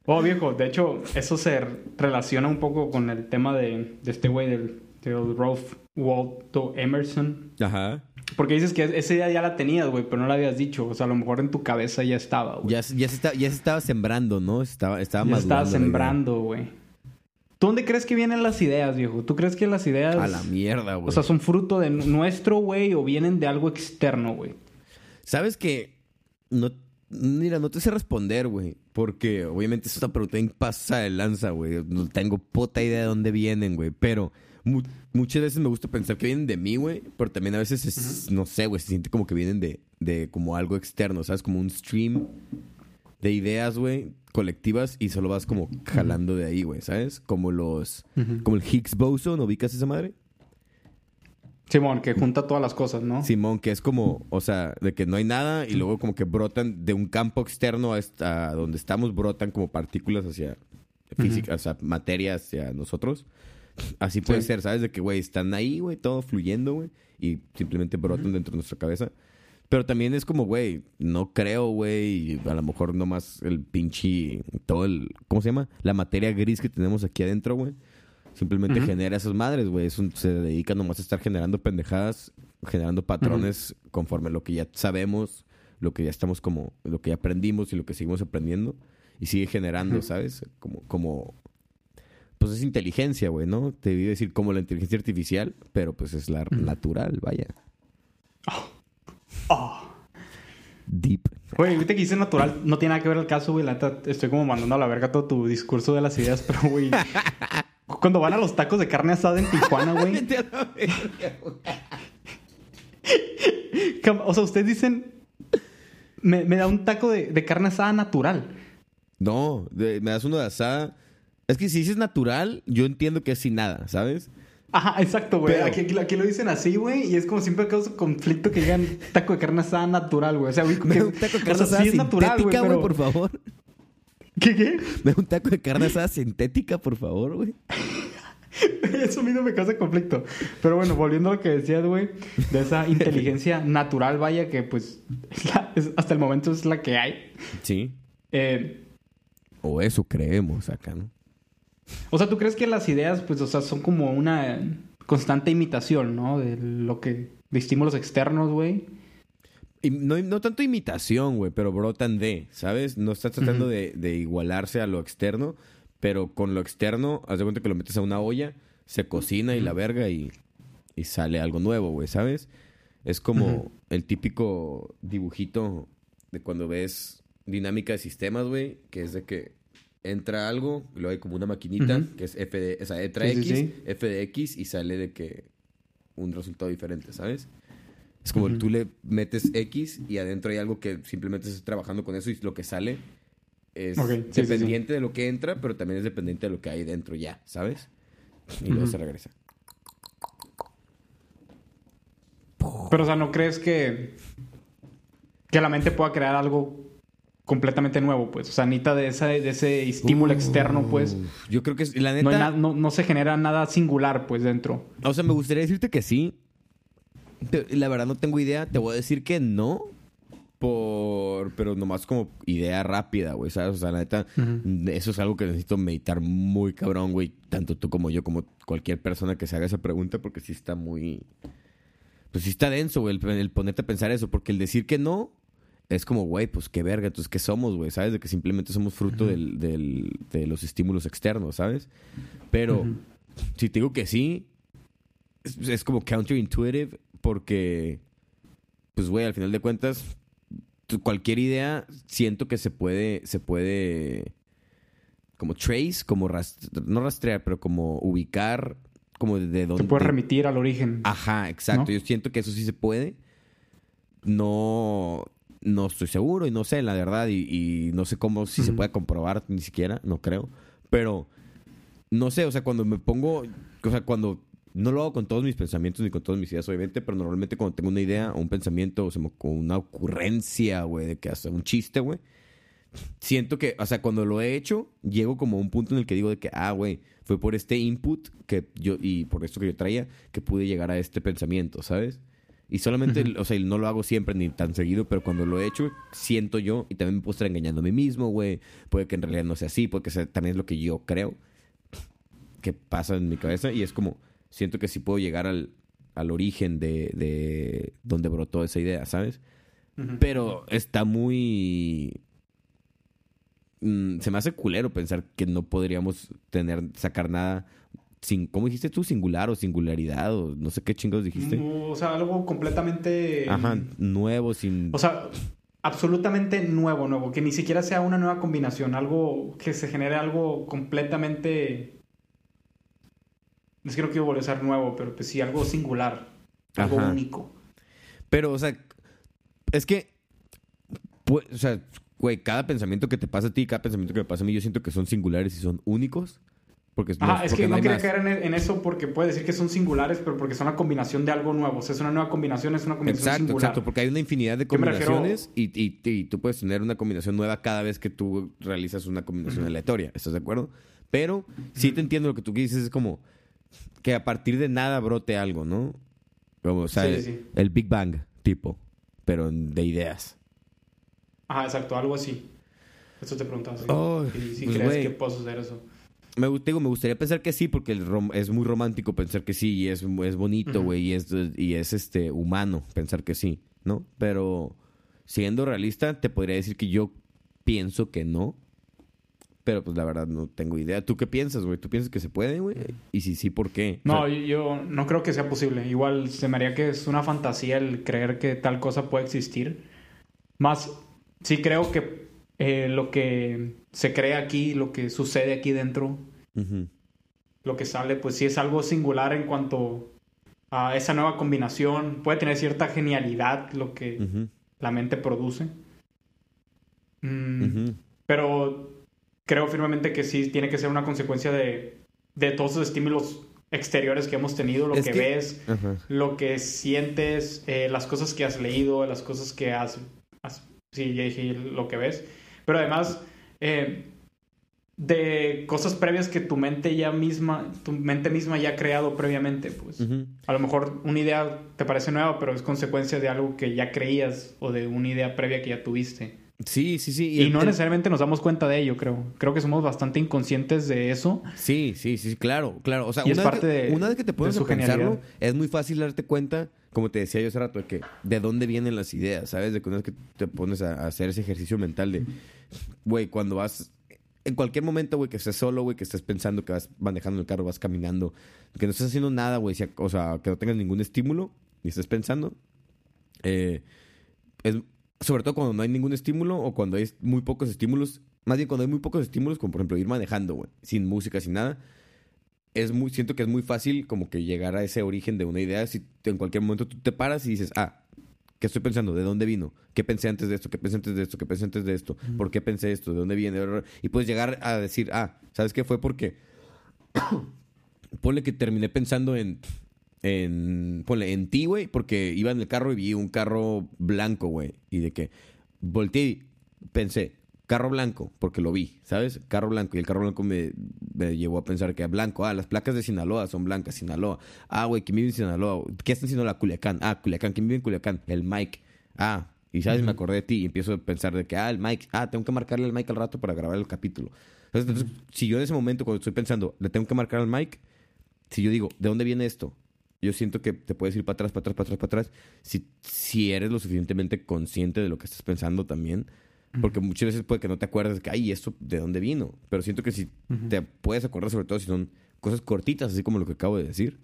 Oh, viejo, de hecho, eso se relaciona un poco con el tema de, de este güey del, del Ralph Waldo Emerson. Ajá. Porque dices que esa idea ya la tenías, güey, pero no la habías dicho. O sea, a lo mejor en tu cabeza ya estaba, güey. Ya, se- ya, se está- ya se estaba sembrando, ¿no? Estaba, estaba Ya estaba sembrando, güey. ¿Tú dónde crees que vienen las ideas, viejo? ¿Tú crees que las ideas... A la mierda, güey. O sea, son fruto de nuestro, güey, o vienen de algo externo, güey? ¿Sabes que No, mira, no te sé responder, güey. Porque obviamente es una pregunta bien pasa de lanza, güey. No tengo puta idea de dónde vienen, güey. Pero mu- muchas veces me gusta pensar que vienen de mí, güey. Pero también a veces, es- no sé, güey, se siente como que vienen de, de como algo externo, ¿sabes? Como un stream de ideas, güey, colectivas y solo vas como jalando de ahí, güey, ¿sabes? Como los... Como el Higgs boson, ¿no ubicas esa madre? Simón, que junta todas las cosas, ¿no? Simón, que es como, o sea, de que no hay nada y luego como que brotan de un campo externo a, esta- a donde estamos, brotan como partículas hacia física, o sea, materia hacia nosotros. Así puede Sí. ser, ¿sabes? De que, güey, están ahí, güey, todo fluyendo, güey, y simplemente brotan dentro de nuestra cabeza. Pero también es como, güey, no creo, güey, a lo mejor nomás el pinche, todo el, ¿cómo se llama? La materia gris que tenemos aquí adentro, güey. Simplemente Ujú. genera esas madres, güey. Se dedica nomás a estar generando pendejadas, generando patrones conforme lo que ya sabemos, lo que ya estamos como, lo que ya aprendimos y lo que seguimos aprendiendo. Y sigue generando. ¿sabes? Como, como, pues es inteligencia, güey, ¿no? Te iba a decir como la inteligencia artificial, pero pues es la natural, vaya. Ah. Deep. Güey, ahorita que hice natural, no tiene nada que ver el caso, güey. La neta, estoy como mandando a la verga todo tu discurso de las ideas, pero, güey. cuando van a los tacos de carne asada en Tijuana, güey. O sea, ustedes dicen. Me, me da un taco de, de carne asada natural. No, de- me das uno de asada. Es que si dices natural, yo entiendo que es sin nada, ¿sabes? Ajá, exacto, güey. Pero- Aquí, aquí- aquí lo dicen así, güey. Y es como siempre causa conflicto que digan taco de carne asada natural, güey. O sea, güey, Me que- un taco de o carne sea, asada sí es natural, güey, sintética, güey, pero... por favor. ¿Qué, qué? Me un taco de carne asada sintética, por favor, güey. Eso no me causa conflicto. Pero bueno, volviendo a lo que decías, güey, de esa inteligencia natural, vaya, que pues es la- es- hasta el momento es la que hay. Sí. Eh, O eso creemos acá, ¿no? O sea, ¿tú crees que las ideas, pues, o sea, son como una constante imitación, ¿no? De lo que... de estímulos externos, güey. Y no, no tanto imitación, güey, pero brotan de, ¿sabes? No estás tratando de, de igualarse a lo externo, pero con lo externo, haz de cuenta que lo metes a una olla, se cocina y la verga y, y sale algo nuevo, güey, ¿sabes? Es como el típico dibujito de cuando ves dinámica de sistemas, güey, que es de que entra algo, y luego hay como una maquinita, que es F de, o sea, entra Sí, sí, X, sí. F de X y sale de que un resultado diferente, ¿sabes? Es como tú le metes X y adentro hay algo que simplemente estás trabajando con eso y lo que sale es sí, sí, dependiente de lo que entra, pero también es dependiente de lo que hay dentro ya, ¿sabes? Y luego se regresa. Pero, o sea, ¿no crees que... que la mente pueda crear algo completamente nuevo, pues? O sea, necesita de, esa, de ese estímulo externo, pues. Yo creo que la No, neta, na- no, no se genera nada singular, pues, dentro. o sea, me gustaría decirte que sí. La verdad no tengo idea, te voy a decir que no. Por, pero nomás como idea rápida, güey, ¿sabes? O sea, la neta, eso es algo que necesito meditar muy cabrón, güey. Tanto tú como yo, como cualquier persona que se haga esa pregunta, porque sí está muy... Pues sí está denso, güey, el, el ponerte a pensar eso. Porque el decir que no es como, güey, pues qué verga, entonces qué somos, güey, ¿sabes? De que simplemente somos fruto del, del- de los estímulos externos, ¿sabes? Pero si te digo que sí, es, es como counterintuitive porque, pues, güey, al final de cuentas, cualquier idea siento que se puede, se puede, como trace, como rast- no rastrear, pero como ubicar, como de, de dónde. Se puede remitir al origen. Ajá, exacto. ¿No? Yo siento que eso sí se puede. No, no estoy seguro y no sé, la verdad, y, y no sé cómo, si se puede comprobar, ni siquiera, no creo. Pero, no sé, o sea, cuando me pongo, o sea, cuando, no lo hago con todos mis pensamientos ni con todas mis ideas, obviamente, pero normalmente cuando tengo una idea o un pensamiento o se me- una ocurrencia, güey, de que hace un chiste, güey, siento que, o sea, cuando lo he hecho, llego como a un punto en el que digo de que, ah, güey, fue por este input que yo, y por esto que yo traía, que pude llegar a este pensamiento, ¿sabes? Y solamente, o sea, no lo hago siempre ni tan seguido, pero cuando lo he hecho, siento yo, y también me puedo estar engañando a mí mismo, güey. Puede que en realidad no sea así, puede que sea, también es lo que yo creo que pasa en mi cabeza, y es como, siento que sí puedo llegar al, al origen de, de donde brotó esa idea, ¿sabes? Pero está muy Mm, se me hace culero pensar que no podríamos tener, sacar nada sin, ¿cómo dijiste tú? Singular o singularidad o no sé qué chingados dijiste. o sea, algo completamente... Ajá, nuevo, sin... O sea, absolutamente nuevo, nuevo. Que ni siquiera sea una nueva combinación. Algo que se genere algo completamente... Es que no quiero volver a ser nuevo, pero pues sí, algo singular. Algo único. Pero, o sea, es que... Pues, o sea, güey, cada pensamiento que te pasa a ti, cada pensamiento que me pasa a mí, yo siento que son singulares y son únicos. Porque ah, es que no, quería caer en, eso porque puede decir que son singulares, pero porque son la combinación de algo nuevo. O sea, es una nueva combinación, es una combinación exacto, singular. Exacto, porque hay una infinidad de combinaciones y, y, tú puedes tener una combinación nueva cada vez que tú realizas una combinación aleatoria. ¿Estás de acuerdo? Pero sí te entiendo lo que tú dices, es como que a partir de nada brote algo, ¿no? Como, o sea, el Big Bang tipo, pero de ideas. Ajá, exacto, algo así. Eso te preguntaba. si pues, crees que puedo suceder eso. Me, digo, me gustaría pensar que sí, porque es muy romántico pensar que sí, y es, es bonito, güey, y, es, y es este humano pensar que sí, ¿no? Pero siendo realista, te podría decir que yo pienso que no. Pero pues la verdad no tengo idea. ¿Tú qué piensas, güey? ¿Tú piensas que se puede, güey? Y si sí, ¿por qué? No, yo no creo que sea posible. Igual se me haría que es una fantasía el creer que tal cosa puede existir. Más sí creo que eh, lo que se crea aquí, lo que sucede aquí dentro, lo que sale, pues sí es algo singular en cuanto a esa nueva combinación. Puede tener cierta genialidad lo que la mente produce. Mm, pero creo firmemente que sí tiene que ser una consecuencia de, todos esos estímulos exteriores que hemos tenido, lo que, ves, lo que sientes, eh, las cosas que has leído, las cosas que has sí, ya dije lo que ves. Pero además, eh, de cosas previas que tu mente ya misma, tu mente misma ya ha creado previamente, pues. A lo mejor una idea te parece nueva, pero es consecuencia de algo que ya creías o de una idea previa que ya tuviste. Sí, sí, sí. Y, no necesariamente nos damos cuenta de ello, creo. Creo que somos bastante inconscientes de eso. Sí, sí, sí, claro, claro. O sea, una, vez que, una, vez que, te pones a pensarlo, es muy fácil darte cuenta, como te decía yo hace rato, de que de dónde vienen las ideas, ¿sabes? De una vez que te pones a, hacer ese ejercicio mental de, güey, cuando vas en cualquier momento, güey, que estés solo, güey, que estés pensando que vas manejando el carro, vas caminando, que no estés haciendo nada, güey, o sea, que no tengas ningún estímulo y estés pensando, eh, es, sobre todo cuando no hay ningún estímulo o cuando hay muy pocos estímulos, más bien cuando hay muy pocos estímulos, como por ejemplo ir manejando, güey, sin música, sin nada, es muy, siento que es muy fácil como que llegar a ese origen de una idea si en cualquier momento tú te paras y dices, ah, ¿qué estoy pensando? ¿De dónde vino? ¿Qué pensé antes de esto? ¿Qué pensé antes de esto? ¿Qué pensé antes de esto? ¿Por qué pensé esto? ¿De dónde viene? Y puedes llegar a decir, ah, ¿sabes qué fue? Porque ponle que terminé pensando en en, ponle, en ti, güey, porque iba en el carro y vi un carro blanco, güey. Y de que volteé y pensé, carro blanco, porque lo vi, ¿sabes? Carro blanco. Y el carro blanco me, me llevó a pensar que blanco. Ah, las placas de Sinaloa son blancas, Sinaloa. Ah, güey, ¿quién vive en Sinaloa? ¿Qué está haciendo la Culiacán? Ah, Culiacán, ¿quién vive en Culiacán? El Mike. Ah, y sabes, me acordé de ti y empiezo a pensar de que, ah, el Mike, ah, tengo que marcarle al Mike al rato para grabar el capítulo. Entonces, si yo en ese momento, cuando estoy pensando, le tengo que marcar al Mike, si yo digo, ¿de dónde viene esto? yo siento que te puedes ir para atrás, para atrás, para atrás, para atrás, si, si eres lo suficientemente consciente de lo que estás pensando también. Porque muchas veces puede que no te acuerdes que, ay, ¿esto de dónde vino? Pero siento que si te puedes acordar, sobre todo si son cosas cortitas, así como lo que acabo de decir,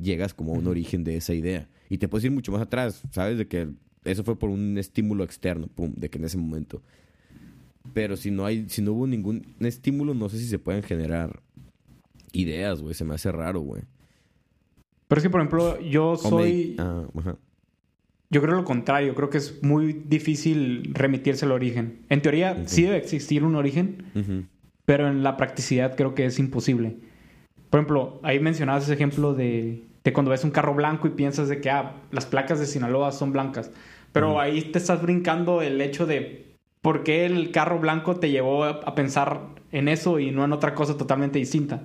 llegas como a un origen de esa idea. Y te puedes ir mucho más atrás, ¿sabes? De que eso fue por un estímulo externo, pum, de que en ese momento. Pero si no hay, si no hubo ningún estímulo, no sé si se pueden generar ideas, güey. Se me hace raro, güey. Pero es que, por ejemplo, yo soy... Ah, yo creo lo contrario. Creo que es muy difícil remitirse al origen. En teoría, sí debe existir un origen, pero en la practicidad creo que es imposible. Por ejemplo, ahí mencionabas ese ejemplo de, de cuando ves un carro blanco y piensas de que ah, las placas de Sinaloa son blancas. Pero ahí te estás brincando el hecho de ¿por qué el carro blanco te llevó a pensar en eso y no en otra cosa totalmente distinta?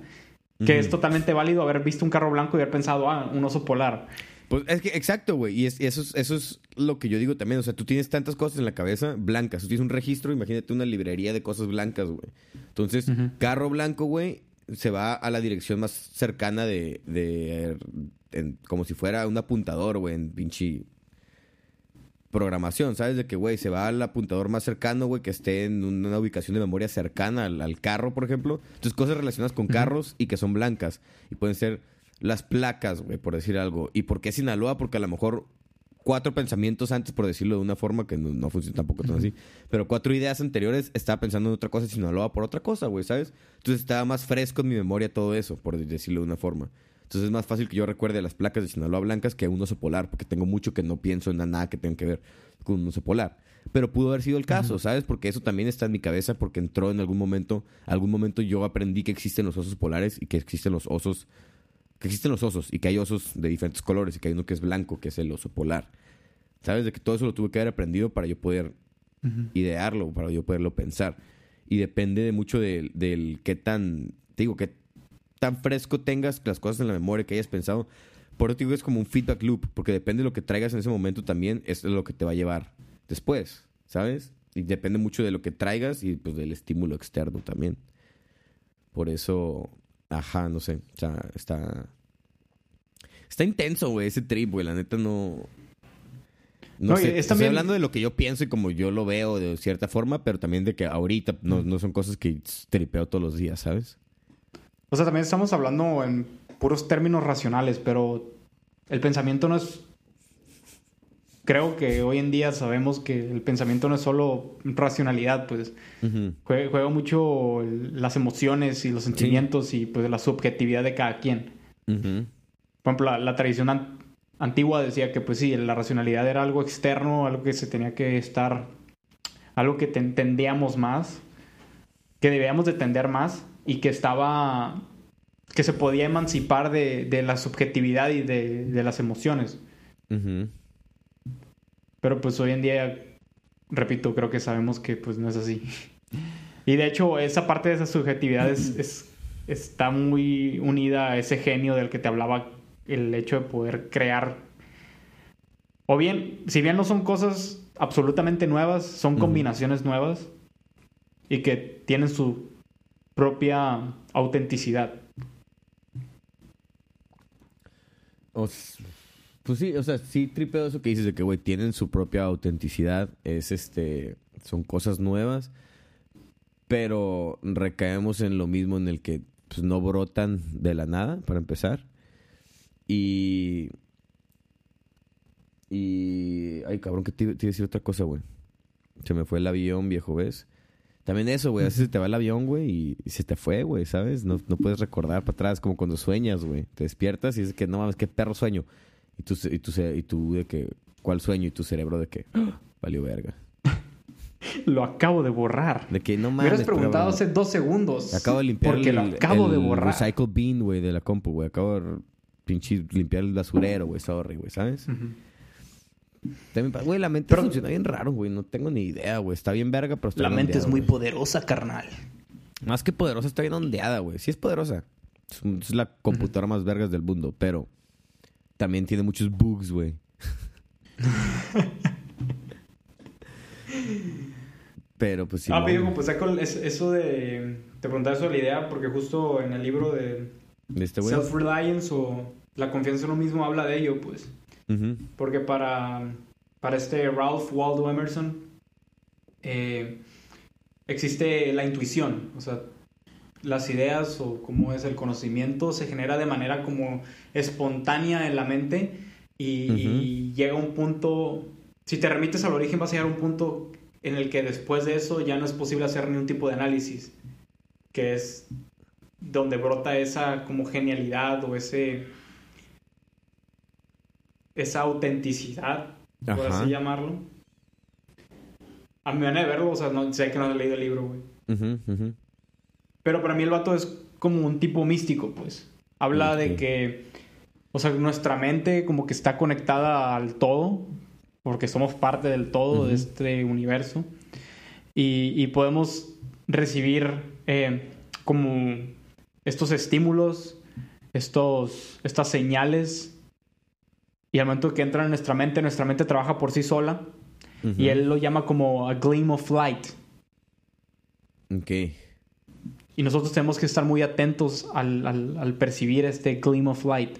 Que es totalmente válido haber visto un carro blanco y haber pensado, ah, un oso polar. Pues es que, exacto, güey. Y, eso, es, eso es lo que yo digo también. O sea, tú tienes tantas cosas en la cabeza blancas. Tú tienes un registro, imagínate una librería de cosas blancas, güey. Entonces, carro blanco, güey, se va a la dirección más cercana de. de como si fuera un apuntador, güey, en pinche programación, ¿sabes? De que, güey, se va al apuntador más cercano, güey, que esté en una ubicación de memoria cercana al, carro, por ejemplo. Entonces, cosas relacionadas con carros y que son blancas. Y pueden ser las placas, güey, por decir algo. ¿Y por qué Sinaloa? Porque a lo mejor cuatro pensamientos antes, por decirlo de una forma que no, funciona tampoco tan así, pero cuatro ideas anteriores estaba pensando en otra cosa y Sinaloa por otra cosa, güey, ¿sabes? Entonces estaba más fresco en mi memoria todo eso, por decirlo de una forma. Entonces es más fácil que yo recuerde las placas de Sinaloa blancas que un oso polar, porque tengo mucho que no pienso en nada que tenga que ver con un oso polar. Pero pudo haber sido el caso, ¿sabes? Porque eso también está en mi cabeza porque entró en algún momento, algún momento yo aprendí que existen los osos polares y que existen los osos, que existen los osos y que hay osos de diferentes colores y que hay uno que es blanco, que es el oso polar. ¿Sabes? De que todo eso lo tuve que haber aprendido para yo poder idearlo, para yo poderlo pensar. Y depende de mucho del, del qué tan, te digo, qué tan fresco tengas las cosas en la memoria que hayas pensado. Por eso digo, es como un feedback loop, porque depende de lo que traigas en ese momento también, es lo que te va a llevar después, ¿sabes? Y depende mucho de lo que traigas y pues del estímulo externo también. Por eso, ajá, no sé, o sea, está... Está intenso, güey, ese trip, güey, la neta no... No, sé, estoy hablando de lo que yo pienso y como yo lo veo de cierta forma, pero también de que ahorita no, no son cosas que tripeo todos los días, ¿sabes? O sea, también estamos hablando en puros términos racionales, pero el pensamiento no es... Creo que hoy en día sabemos que el pensamiento no es solo racionalidad, pues juega, mucho las emociones y los sentimientos y pues la subjetividad de cada quien. Por ejemplo, la, tradición antigua decía que pues sí, la racionalidad era algo externo, algo que se tenía que estar, algo que tendíamos más, que debíamos de tender más y que estaba que se podía emancipar de, la subjetividad y de, las emociones. Pero pues hoy en día, repito, creo que sabemos que pues no es así. Y de hecho, esa parte de esa subjetividad es, está muy unida a ese genio del que te hablaba, el hecho de poder crear. O bien, si bien no son cosas absolutamente nuevas, son combinaciones nuevas y que tienen su propia autenticidad. Pues sí, o sea, sí tripeo eso que dices de que, güey, tienen su propia autenticidad. Es este, son cosas nuevas, pero recaemos en lo mismo en el que pues, no brotan de la nada, para empezar. Y... Y... Ay, cabrón, que te, iba a decir otra cosa, güey. Se me fue el avión, viejo, ¿ves? También eso, güey. A veces se te va el avión, güey, y, se te fue, güey, ¿sabes? No, no puedes recordar para atrás, como cuando sueñas, güey. Te despiertas y dices que no mames, qué perro sueño. Y tú, y tú, y tú de que, ¿cuál sueño? Y tu cerebro de que, ¡Ah! valió verga. Lo acabo de borrar. De que no mames. Me hubieras preguntado hace dos segundos. Acabo de limpiar porque lo acabo de borrar. recycle bin, güey, de la compu, güey. Acabo de pinche limpiar el basurero, güey. Sorry, güey, ¿sabes? güey, la mente funciona bien raro, güey. No tengo ni idea, güey. Está bien verga, pero está La mente es muy poderosa, carnal. Más que poderosa, está bien ondeada, güey. Sí es poderosa. Es, la computadora más vergas del mundo, pero también tiene muchos bugs, güey. pero pues sí. Ah, pero pues eso de. Te preguntaba eso de la idea, porque justo en el libro de. ¿De este Self-Reliance o La confianza en uno mismo habla de ello, pues. Porque para, para este Ralph Waldo Emerson eh, existe la intuición, o sea, las ideas o cómo es el conocimiento se genera de manera como espontánea en la mente y, llega un punto, si te remites al origen vas a llegar a un punto en el que después de eso ya no es posible hacer ningún tipo de análisis, que es donde brota esa como genialidad o ese esa autenticidad, por así llamarlo. A mi manera de verlo, o sea, no, sé que no he leído el libro, güey. Pero para mí el vato es como un tipo místico, pues. Habla de que, o sea, nuestra mente como que está conectada al todo, porque somos parte del todo de este universo. y, y podemos recibir eh, como estos estímulos, estos, estas señales, y al momento que entran en nuestra mente, nuestra mente trabaja por sí sola, y él lo llama como a gleam of light. Ok. Y nosotros tenemos que estar muy atentos al, al, al percibir este gleam of light.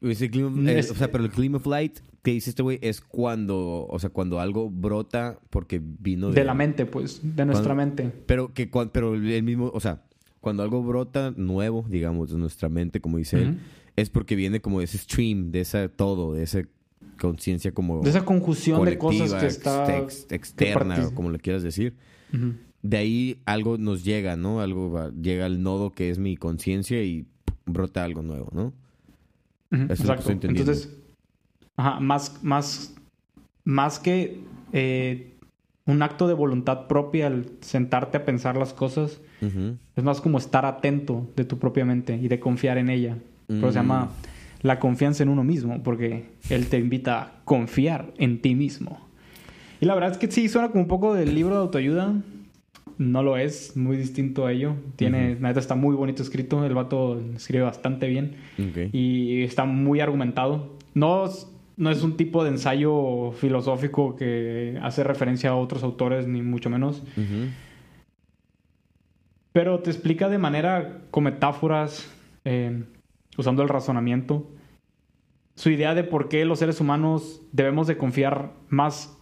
Ese gleam- eh, o sea, pero el gleam of light que dice este güey es cuando, o sea, cuando algo brota porque vino de, De la mente, pues, de nuestra Cuando- mente. Pero que pero el mismo, o sea, cuando algo brota nuevo, digamos, de nuestra mente, como dice él, es porque viene como de ese stream, de esa todo, de esa conciencia como De esa conjunción de cosas que está... ex- externa, o como le quieras decir. Ujú. De ahí algo nos llega, ¿no? Algo va- llega al nodo que es mi conciencia y brota algo nuevo, ¿no? Ujú, Eso es lo que Exacto. Entonces, ajá, más, más, más que eh, un acto de voluntad propia al sentarte a pensar las cosas, es más como estar atento de tu propia mente y de confiar en ella. Pero se Mm. llama la confianza en uno mismo, porque él te invita a confiar en ti mismo. Y la verdad es que sí, suena como un poco del libro de autoayuda. No lo es, muy distinto a ello. Tiene, la neta está muy bonito escrito. El vato escribe bastante bien y está muy argumentado. No, es- no es un tipo de ensayo filosófico que hace referencia a otros autores, ni mucho menos. Pero te explica de manera con metáforas, eh, usando el razonamiento, su idea de por qué los seres humanos debemos de confiar más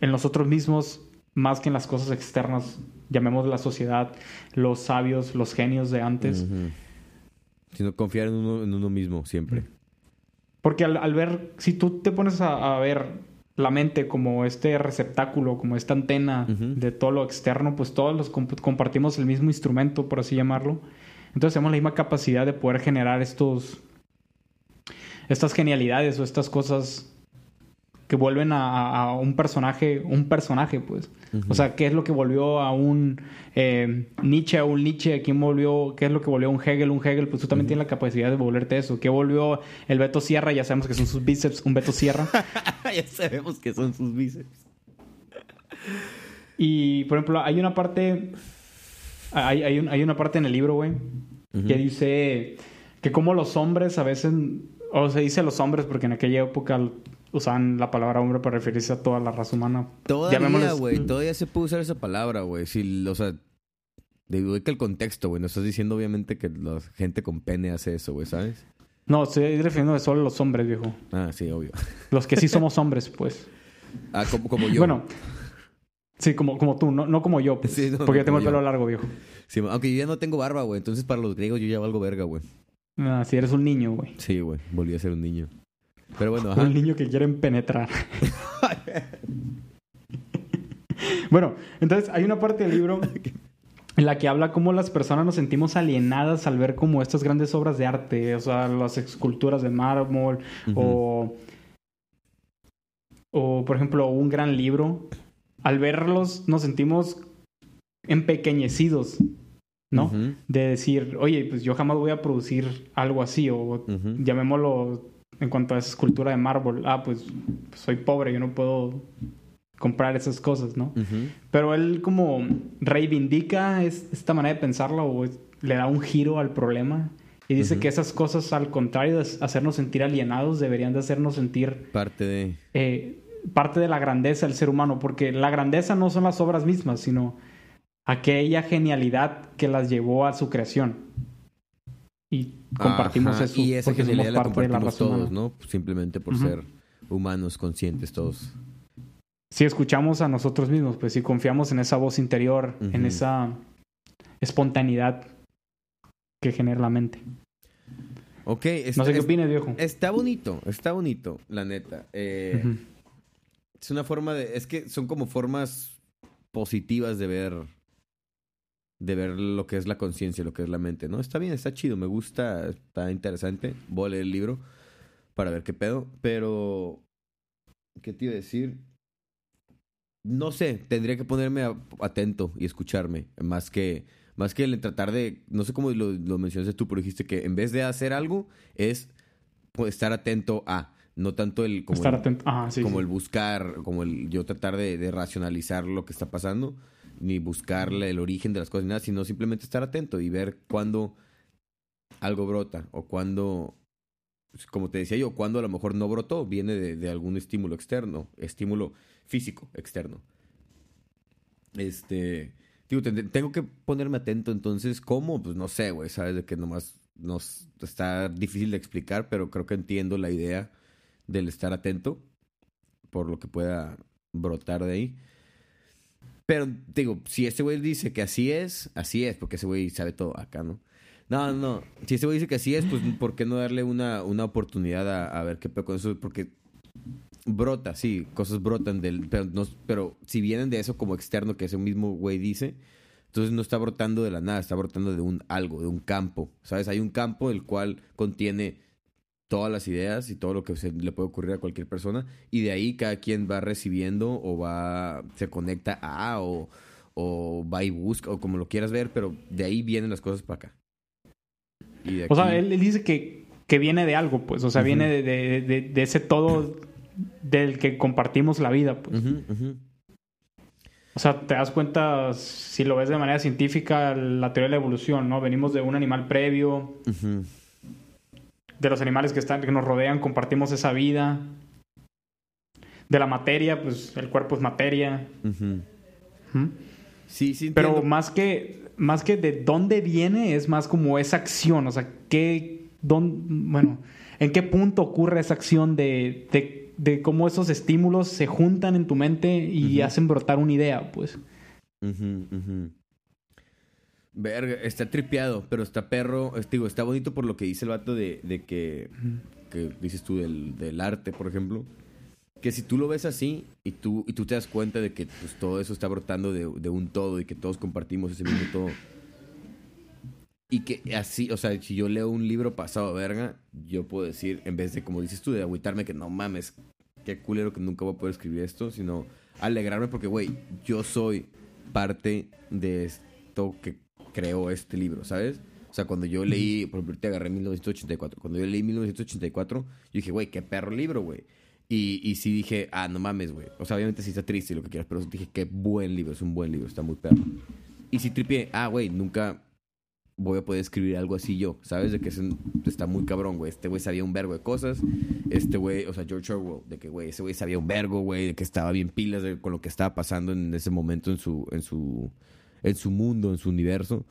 en nosotros mismos, más que en las cosas externas, llamemos la sociedad, los sabios, los genios de antes. Sino confiar en uno, en uno mismo siempre. Porque al, al ver, si tú te pones a, a ver la mente como este receptáculo, como esta antena de todo lo externo, pues todos los comp- compartimos el mismo instrumento, por así llamarlo. Entonces tenemos la misma capacidad de poder generar estos, estas genialidades o estas cosas que vuelven a, un personaje, un personaje, pues. O sea, ¿qué es lo que volvió a un eh, Nietzsche a un Nietzsche? ¿Quién volvió? ¿Qué es lo que volvió a un Hegel? Un Hegel, pues tú también tienes la capacidad de volverte eso. ¿Qué volvió el Beto Sierra? Ya sabemos que son sus bíceps, un Beto Sierra. ya sabemos que son sus bíceps. Y, por ejemplo, hay una parte... Hay, hay, un- hay una parte en el libro, güey, que dice que como los hombres a veces... O se dice los hombres porque en aquella época usaban la palabra hombre para referirse a toda la raza humana. Todavía, güey. Todavía se puede usar esa palabra, güey. Si, o sea, digo que el contexto, güey. No estás diciendo, obviamente, que la gente con pene hace eso, güey, ¿sabes? No, estoy refiriéndome solo a los hombres, viejo. Ah, sí, obvio. Los que sí somos hombres, pues. Ah, como, como yo. Bueno, sí, como, como tú, no, no como yo, pues, Sí, no, porque no yo tengo el pelo yo. largo, viejo. Sí, aunque yo ya no tengo barba, güey. Entonces, para los griegos, yo ya valgo verga, güey. Ah, si eres un niño, güey. Sí, güey. Volví a ser un niño. Pero bueno, ajá. Un niño que quieren penetrar. bueno, entonces hay una parte del libro en la que habla cómo las personas nos sentimos alienadas al ver como estas grandes obras de arte, o sea, las esculturas de mármol o, o, por ejemplo, un gran libro. Al verlos nos sentimos empequeñecidos, ¿no? De decir, oye, pues yo jamás voy a producir algo así o llamémoslo en cuanto a esa escultura de mármol. Ah, pues soy pobre, yo no puedo comprar esas cosas, ¿no? Pero él como reivindica es- esta manera de pensarla o es- le da un giro al problema y dice que esas cosas, al contrario de hacernos sentir alienados, deberían de hacernos sentir Parte de... eh, parte de la grandeza del ser humano, porque la grandeza no son las obras mismas, sino aquella genialidad que las llevó a su creación. Y compartimos Ajá, eso Y esa porque somos la parte de la raza humana. todos, ¿no? Simplemente por ser humanos, conscientes todos. Si escuchamos a nosotros mismos, pues si confiamos en esa voz interior, en esa espontaneidad que genera la mente. Ok, está, No sé qué opinas, viejo. está bonito, está bonito, la neta. Eh. Es una forma de... Es que son como formas positivas de ver... De ver lo que es la conciencia, lo que es la mente, ¿no? Está bien, está chido, me gusta, está interesante. Voy a leer el libro para ver qué pedo, pero... ¿Qué te iba a decir? No sé, tendría que ponerme atento y escucharme, más que... Más que el tratar de... No sé cómo lo, lo mencionaste tú, pero dijiste que en vez de hacer algo, es pues, estar atento a... No tanto el... Como Estar el- atento. Ajá, sí. como sí. el buscar, como el yo tratar de, de racionalizar lo que está pasando, ni buscarle el origen de las cosas, ni nada, sino simplemente estar atento y ver cuándo algo brota o cuándo, pues, como te decía yo, cuándo a lo mejor no brotó, viene de, algún estímulo externo, estímulo físico externo. Este, digo, ten- tengo que ponerme atento, entonces, ¿cómo? Pues no sé, güey, sabes de que nomás nos está difícil de explicar, pero creo que entiendo la idea del estar atento por lo que pueda brotar de ahí. Pero digo, si este güey dice que así es, así es, porque ese güey sabe todo acá, ¿no? No, no. Si este güey dice que así es, pues ¿por qué no darle una, una oportunidad a, a ver qué pedo con eso? Porque brota, sí, cosas brotan del... Pero, no, pero si vienen de eso como externo que ese mismo güey dice, entonces no está brotando de la nada, está brotando de un algo, de un campo, ¿sabes? Hay un campo el cual contiene todas las ideas y todo lo que se le puede ocurrir a cualquier persona y de ahí cada quien va recibiendo o va se conecta a o, o va y busca o como lo quieras ver pero de ahí vienen las cosas para acá Y de O sea, él, él dice que, que viene de algo, pues. O sea, viene de, de- de- de ese todo del que compartimos la vida, pues. O sea, te das cuenta, si lo ves de manera científica, la teoría de la evolución, ¿no? Venimos de un animal previo, Ujú. De los animales que, están, que nos rodean, compartimos esa vida. De la materia, pues el cuerpo es materia. Ujú. sí sí Pero más que, más que de dónde viene, es más como esa acción. O sea, qué, dón- bueno, en qué punto ocurre esa acción de, de, de cómo esos estímulos se juntan en tu mente y hacen brotar una idea, pues. Verga, está tripeado, pero está perro. es- digo, está bonito por lo que dice el vato de, de que, que dices tú del, del arte, por ejemplo. Que si tú lo ves así y tú, y tú te das cuenta de que pues, todo eso está brotando de, de un todo y que todos compartimos ese mismo todo. Y que así, o sea, si yo leo un libro pasado verga, yo puedo decir, en vez de, como dices tú, de agüitarme que no mames, qué culero que nunca voy a poder escribir esto, sino alegrarme porque, güey, yo soy parte de esto que creó este libro, ¿sabes? O sea, cuando yo leí, por ejemplo, te agarré 1984. Cuando yo leí 1984, yo dije, güey, qué perro libro, güey. Y, y sí dije, ah, no mames, güey. O sea, obviamente sí está triste y lo que quieras, pero dije, qué buen libro, es un buen libro, está muy perro. Y sí tripié, ah, güey, nunca voy a poder escribir algo así yo, ¿sabes? De que es un- está muy cabrón, güey. Este güey sabía un vergo de cosas. Este güey, o sea, George Orwell, de que, güey, ese güey sabía un vergo, güey, de que estaba bien pilas de- con lo que estaba pasando en ese momento en su, en su, en su mundo, en su universo.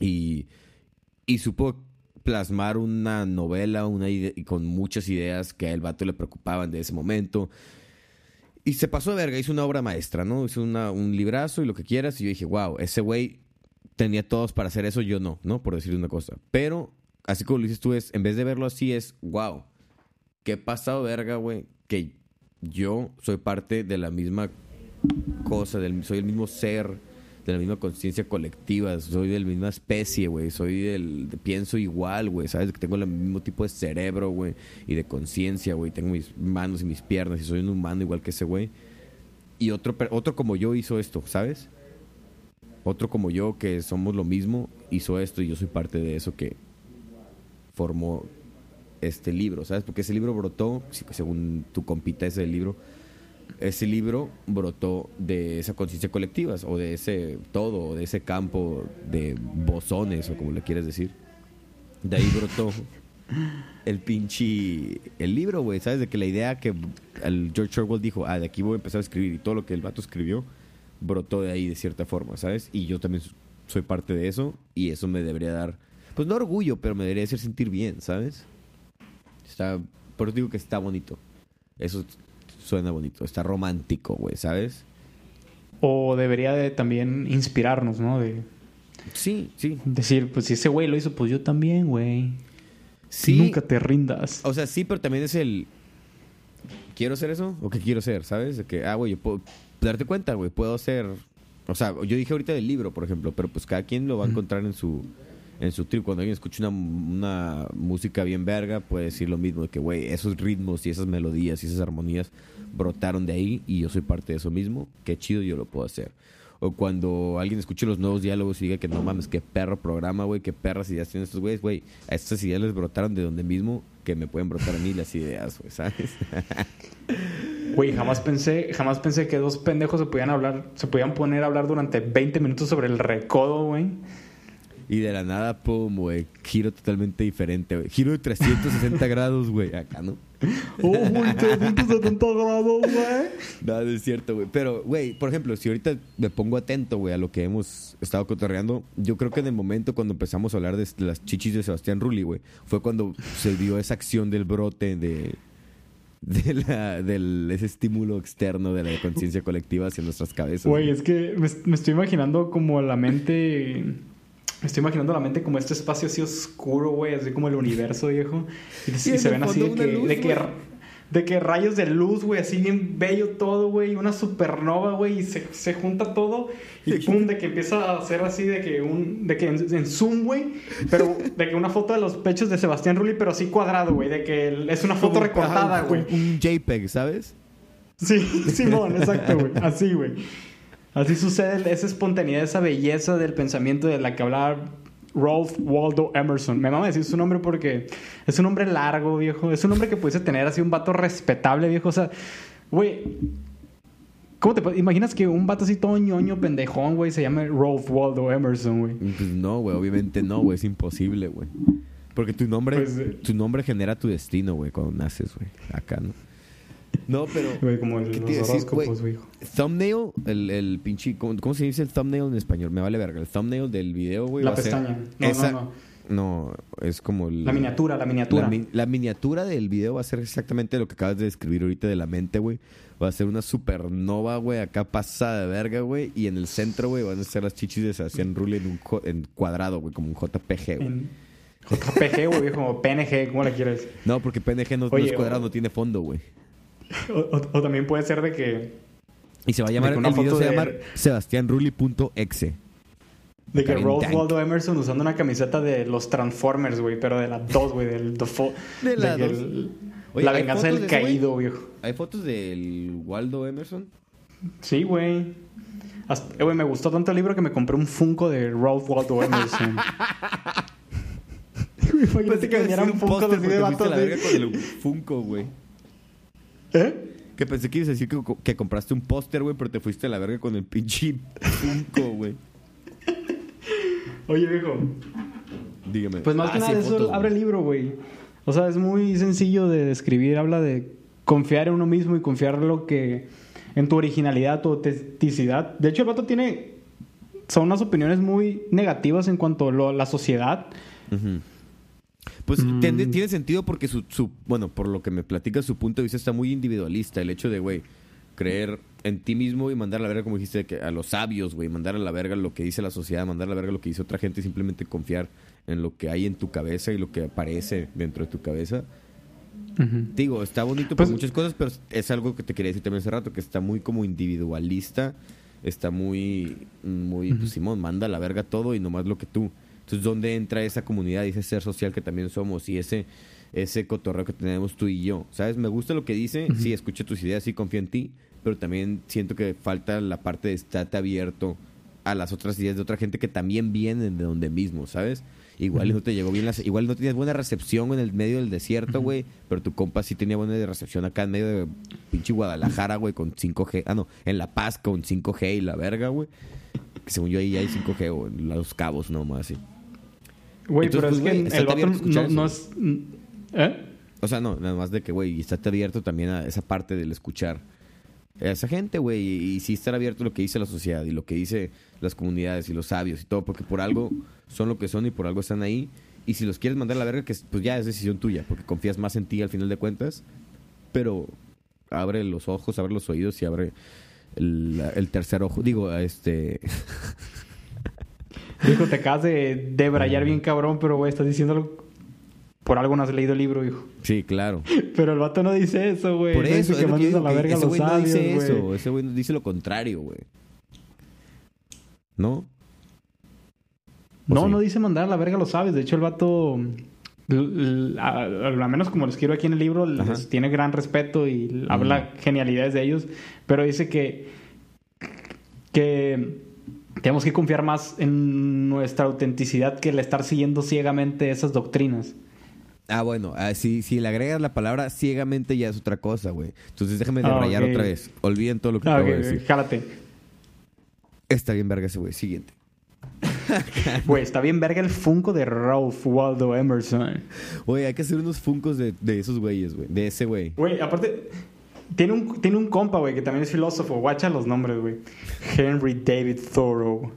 Y, y supo plasmar una novela una ide- y con muchas ideas que a el vato le preocupaban de ese momento. Y se pasó de verga, hizo una obra maestra, ¿no? Hizo una, un librazo y lo que quieras. Y yo dije, wow, ese güey tenía todos para hacer eso, yo no, ¿no? Por decir una cosa. Pero, así como lo dices tú, es, en vez de verlo así, es, wow, qué pasado verga, güey, que yo soy parte de la misma cosa, del, soy el mismo ser, de la misma conciencia colectiva, soy de la misma especie, güey, soy del, de- pienso igual, güey, ¿sabes? Que tengo el mismo tipo de cerebro, güey, y de conciencia, güey, tengo mis manos y mis piernas y soy un humano igual que ese güey. Y otro, otro como yo hizo esto, ¿sabes? Otro como yo, que somos lo mismo, hizo esto y yo soy parte de eso que formó este libro, ¿sabes? Porque ese libro brotó, sí, según tu compita ese libro, ese libro brotó de esa conciencia colectiva, o de ese todo, de ese campo de bosones, o como le quieres decir. De ahí brotó el pinche... El libro, güey, ¿sabes? De que la idea que George Orwell dijo, ah, de aquí voy a empezar a escribir, y todo lo que el vato escribió, brotó de ahí de cierta forma, ¿sabes? Y yo también soy parte de eso, y eso me debería dar, pues no orgullo, pero me debería hacer sentir bien, ¿sabes? Está, por eso digo que está bonito. Eso suena bonito, está romántico, güey, ¿sabes? O debería de también inspirarnos, ¿no? De Sí, sí. decir, pues si ese güey lo hizo, pues yo también, güey. Sí. Nunca te rindas. O sea, sí, pero también es el. ¿Quiero hacer eso? ¿O qué quiero ser? ¿Sabes? De que, ah, güey, yo puedo. Darte cuenta, güey, puedo ser. O sea, yo dije ahorita del libro, por ejemplo, pero pues cada quien lo va a encontrar en su. En su trip. Cuando alguien escucha una, una música bien verga, puede decir lo mismo: de que, güey, esos ritmos y esas melodías y esas armonías brotaron de ahí y yo soy parte de eso mismo. Qué chido, yo lo puedo hacer. o cuando alguien escuche los nuevos diálogos y diga que no mames, qué perro programa, güey, qué perras ideas tienen estos güeyes, güey. A estas ideas les brotaron de donde mismo que me pueden brotar a mí las ideas, güey, ¿sabes? Güey, jamás pensé, jamás pensé que dos pendejos se podían hablar, se podían poner a hablar durante 20 minutos sobre el recodo, güey. Y de la nada, pum, güey, giro totalmente diferente, güey. Giro de 360 grados, güey, acá, ¿no? Oh, güey, 370 grados, güey. No, no es cierto, güey. Pero, güey, por ejemplo, si ahorita me pongo atento, güey, a lo que hemos estado cotorreando, yo creo que en el momento cuando empezamos a hablar de las chichis de Sebastián Rulli, güey, fue cuando se dio esa acción del brote de, de la, del, ese estímulo externo de la conciencia colectiva hacia nuestras cabezas. Güey, es que me, me estoy imaginando como la mente me estoy imaginando la mente como este espacio así oscuro, güey, así como el universo, viejo. Y, y se ven así de que, luz, de, que, de que, rayos de luz, güey, así bien bello todo, güey, una supernova, güey, y se, se, junta todo y pum, de que empieza a hacer así de que un, de que en, en zoom, güey, pero de que una foto de los pechos de Sebastián Rulli, pero así cuadrado, güey, de que es una foto recortada, güey. Un JPEG, ¿sabes? Sí, Simón, exacto, güey, así, güey. Así sucede esa espontaneidad, esa belleza del pensamiento de la que hablaba Ralph Waldo Emerson. Me vamos a decir su nombre porque es un nombre largo, viejo. Es un nombre que pudiese tener así un vato respetable, viejo. O sea, güey. ¿Cómo te imaginas que un vato así todo ñoño, pendejón, güey, se llame Ralph Waldo Emerson, güey? Pues no, güey, obviamente no, güey, es imposible, güey. Porque tu nombre, pues, tu nombre genera tu destino, güey, cuando naces, güey. Acá, ¿no? No, pero. Güey, como el, los horóscopos, güey. Thumbnail, el, el pinche. ¿cómo, se dice el thumbnail en español? Me vale verga. El thumbnail del video, güey. La pestaña. No, esa, no, no. No, es como. El, la miniatura, la miniatura. La, la, miniatura del video va a ser exactamente lo que acabas de describir ahorita de la mente, güey. Va a ser una supernova, güey, acá pasada de verga, güey. Y en el centro, güey, van a ser las chichis de Sebastián Rulli en un en cuadrado, güey, como un JPG, güey. JPG, güey, como PNG, ¿cómo la quieres? No, porque PNG no, Oye, no es cuadrado, no tiene fondo, güey. O, o, o, también puede ser de que. Y se va a llamar. El video se va a llamar sebastianrulli.exe. De que Ralph Waldo Emerson usando una camiseta de los Transformers, güey, pero de la 2, güey, del the De la de el, Oye, La venganza del de caído, güey? viejo. ¿Hay fotos del Waldo Emerson? Sí, güey. Hasta, güey, me gustó tanto el libro que me compré un Funko de Ralph Waldo Emerson. Imagínate que viniera un Funko de de la verga con el Funko, güey. ¿Eh? Que pensé que ibas a decir que, que compraste un póster, güey, pero te fuiste a la verga con el pinche Funko, güey. Oye, viejo. Dígame. Pues más que nada, eso abre el libro, güey. O sea, es muy sencillo de describir. Habla de confiar en uno mismo y confiar en lo que. en tu originalidad, tu autenticidad. De hecho, el vato tiene. Son unas opiniones muy negativas en cuanto a la sociedad. Pues mm. tiene, tiene, sentido porque su, su, bueno, por lo que me platica, su punto de vista está muy individualista. El hecho de, güey, creer en ti mismo y mandar a la verga, como dijiste, que a los sabios, güey, mandar a la verga lo que dice la sociedad, mandar a la verga lo que dice otra gente y simplemente confiar en lo que hay en tu cabeza y lo que aparece dentro de tu cabeza. Uh -huh. Digo, está bonito por pues, muchas cosas, pero es algo que te quería decir también hace rato, que está muy como individualista, está muy, muy, uh -huh. pues Simón, manda a la verga todo y nomás lo que tú. Entonces, ¿dónde entra esa comunidad y ese ser social que también somos y ese, ese cotorreo que tenemos tú y yo? ¿Sabes? Me gusta lo que dice, uh -huh. sí, escucho tus ideas, sí, confío en ti, pero también siento que falta la parte de estarte abierto a las otras ideas de otra gente que también vienen de donde mismo, ¿sabes? Igual no te llegó bien las, igual no tienes buena recepción en el medio del desierto, güey, uh -huh. pero tu compa sí tenía buena recepción acá en medio de pinche Guadalajara, güey, con 5G. Ah, no, en La Paz con 5G y la verga, güey. Que según yo ahí ya hay 5G o en Los Cabos nomás así. Güey, pero es que el vato no, no es ¿Eh? O sea, no, nada más de que, güey, estate abierto también a esa parte del escuchar a esa gente, güey, y, y sí estar abierto a lo que dice la sociedad y lo que dice las comunidades y los sabios y todo, porque por algo son lo que son y por algo están ahí. Y si los quieres mandar a la verga, que pues ya es decisión tuya, porque confías más en ti al final de cuentas. Pero abre los ojos, abre los oídos y abre el, el tercer ojo. Digo, este. Dijo, te acabas de, de brayar bien cabrón, pero güey, estás diciéndolo. Por algo no has leído el libro, hijo. Sí, claro. Pero el vato no dice eso, güey. Por no eso, que mandes a la verga ese güey no dice eso. Ese güey dice lo contrario, güey. ¿No? No, sí? no dice mandar a la verga los sabios. De hecho, el vato, l- a, a menos como lo escribo aquí en el libro, les tiene gran respeto y habla genialidades de ellos. Pero dice que, que tenemos que confiar más en nuestra autenticidad que el estar siguiendo ciegamente esas doctrinas. Ah, bueno, ah, si, si le agregas la palabra ciegamente ya es otra cosa, güey. Entonces déjame de Ah, rayar ok. otra vez. Olviden todo lo que Ah, acabo ok, de ok, decir. jálate. Está bien verga ese güey. Siguiente. Güey, está bien verga el Funko de Ralph Waldo Emerson. Oye, hay que hacer unos funcos de, de esos güeyes, güey. De ese güey. Güey, aparte, tiene un, tiene un compa, güey, que también es filósofo. Guacha los nombres, güey. Henry David Thoreau.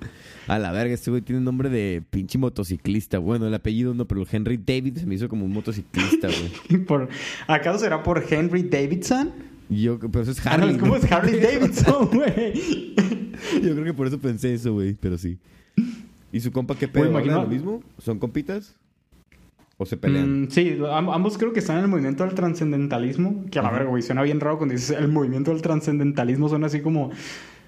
A la verga, este güey tiene nombre de pinche motociclista. Bueno, el apellido no, pero el Henry David se me hizo como un motociclista, güey. Por, ¿Acaso será por Henry Davidson? Yo, pero eso es Ah, no, Harley. ¿Cómo es Harley Davidson, güey? Yo creo que por eso pensé eso, güey. Pero sí. ¿Y su compa qué pedo? Güey, ¿Hablan imagina- lo mismo? ¿Son compitas? ¿O se pelean? Mm, sí, am- ambos creo que están en el movimiento del trascendentalismo. Que a la verga, güey, suena bien raro cuando dices el movimiento del trascendentalismo. Suena así como.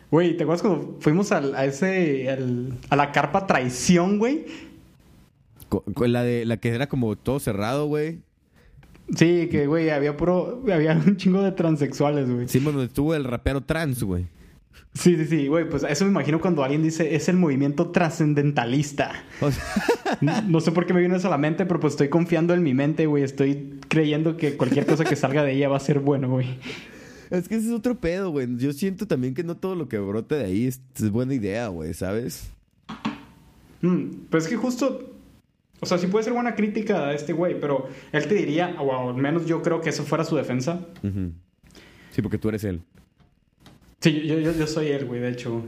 Güey, ¿te acuerdas cuando fuimos al- a ese. al- a la carpa traición, güey? La, de, la que era como todo cerrado, güey. Sí, que, güey, había puro. Había un chingo de transexuales, güey. Sí, bueno, estuvo el rapero trans, güey. Sí, sí, sí, güey, pues eso me imagino cuando alguien dice es el movimiento trascendentalista. O sea, No- No sé por qué me vino eso a la mente, pero pues estoy confiando en mi mente, güey. Estoy creyendo que cualquier cosa que salga de ella va a ser bueno, güey. es que ese es otro pedo, güey. Yo siento también que no todo lo que brote de ahí es, es buena idea, güey, ¿sabes? Mm, pues es que justo. O sea, sí puede ser buena crítica a este güey, pero él te diría, o al menos yo creo que eso fuera su defensa. Sí, porque tú eres él. Sí, yo, yo, yo soy él, güey, de hecho.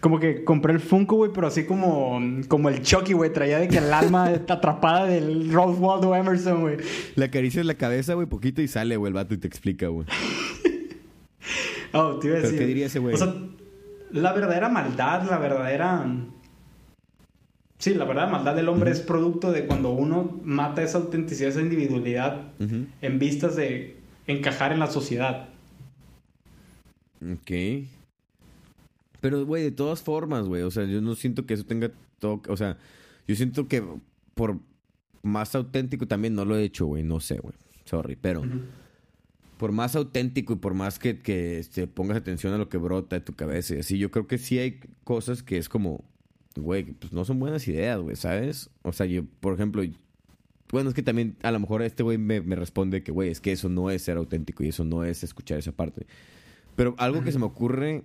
Como que compré el Funko, güey, pero así como, como el Chucky, güey. Traía de que el alma está atrapada del Ralph Waldo Emerson, güey. Le acaricias la cabeza, güey, poquito y sale, güey, el vato y te explica, güey. Oh, te iba a ¿Pero decir. qué diría ese güey? O sea, la verdadera maldad, la verdadera. Sí, la verdadera maldad del hombre es producto de cuando uno mata esa autenticidad, esa individualidad en vistas de encajar en la sociedad. Ok. Pero, güey, de todas formas, güey, o sea, yo no siento que eso tenga todo, o sea, yo siento que por más auténtico también no lo he hecho, güey, no sé, güey, sorry, pero por más auténtico y por más que, que este, pongas atención a lo que brota de tu cabeza y así, yo creo que sí hay cosas que es como, güey, pues no son buenas ideas, güey, ¿sabes? O sea, yo, por ejemplo, bueno, es que también a lo mejor este güey me, me responde que, güey, es que eso no es ser auténtico y eso no es escuchar esa parte. Pero algo que se me ocurre,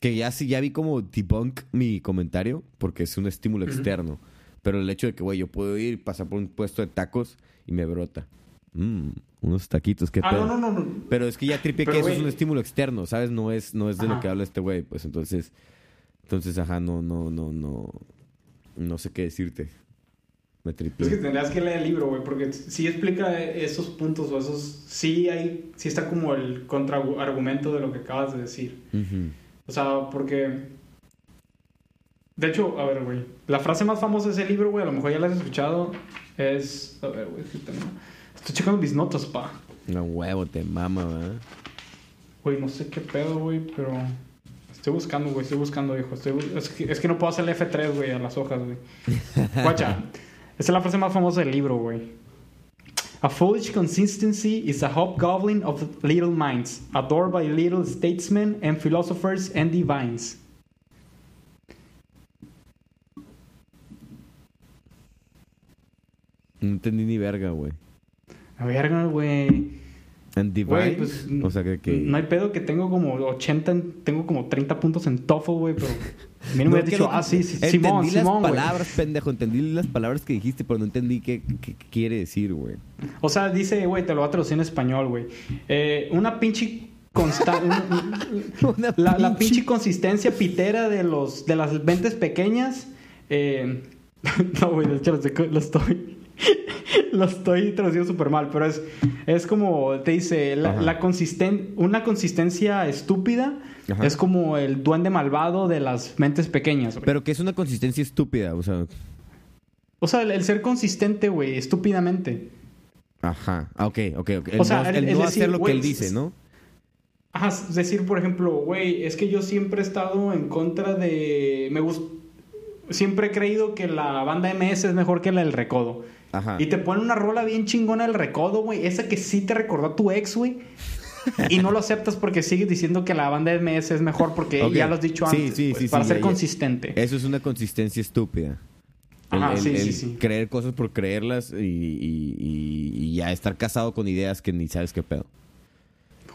que ya sí, ya vi como debunk mi comentario, porque es un estímulo externo. Pero el hecho de que, güey, yo puedo ir, pasar por un puesto de tacos y me brota. Mmm, unos taquitos, qué Ah, pedo. no, no, no. Pero es que ya tripe que eso es un estímulo externo, ¿sabes? No es, no es de lo que habla este güey, pues entonces, entonces, ajá, no, no, no, no, no sé qué decirte. Me triple. Es que tendrías que leer el libro, güey, porque sí explica esos puntos o esos... Sí hay... Sí está como el contraargumento de lo que acabas de decir. O sea, porque... De hecho, a ver, güey. La frase más famosa de ese libro, güey, a lo mejor ya la has escuchado, es... A ver, güey, Estoy checando mis notas, pa. No huevo, te mama, ¿verdad? Güey, no sé qué pedo, güey, pero... Estoy buscando, güey, estoy buscando, hijo. Estoy es, que, es que no puedo hacerle F3, güey, a las hojas, güey. Guacha. Esa es la frase más famosa del libro, güey. A foolish consistency is a hobgoblin of little minds, adored by little statesmen and philosophers and divines. No entendí ni verga, güey. A ver, güey. And divine. Güey, pues, o sea, que... que... No hay pedo que tengo como 80, en- tengo como 30 puntos en TOEFL, güey, pero... A mí no, me has que dicho, ah, sí, sí, entendí Simón, las Simón, güey. palabras, pendejo. Entendí las palabras que dijiste, pero no entendí qué, qué- qué quiere decir, güey. O sea, dice, güey, te lo voy a traducir en español, güey. Eh, una pinche consta- Una la, la pinche- consistencia pitera de los de las mentes pequeñas. eh, no, güey, de hecho lo estoy, lo estoy, traduciendo súper mal, pero es, es como te dice, la, consisten- una consistencia estúpida Ajá. es como el duende malvado de las mentes pequeñas. güey. Pero que es una consistencia estúpida, o sea... o sea, el, el ser consistente, güey, estúpidamente. Ajá. Ah, ok, ok, ok. El O sea, no, el- el no decir, hacer lo que él dice, ¿no? Ajá, es decir, por ejemplo, güey, es que yo siempre he estado en contra de. Me gust... Siempre he creído que la banda MS es mejor que la del Recodo. Ajá. Y te ponen una rola bien chingona del Recodo, güey. Esa que sí te recordó a tu ex, güey. y no lo aceptas porque sigues diciendo que la banda MS es mejor porque Ok. ya lo has dicho Sí, antes. sí, pues, sí, para sí, ser ya, consistente. Eso es una consistencia estúpida. El- Ajá, el- sí, el sí, sí. Creer cosas por creerlas y, y- y- y ya estar casado con ideas que ni sabes qué pedo.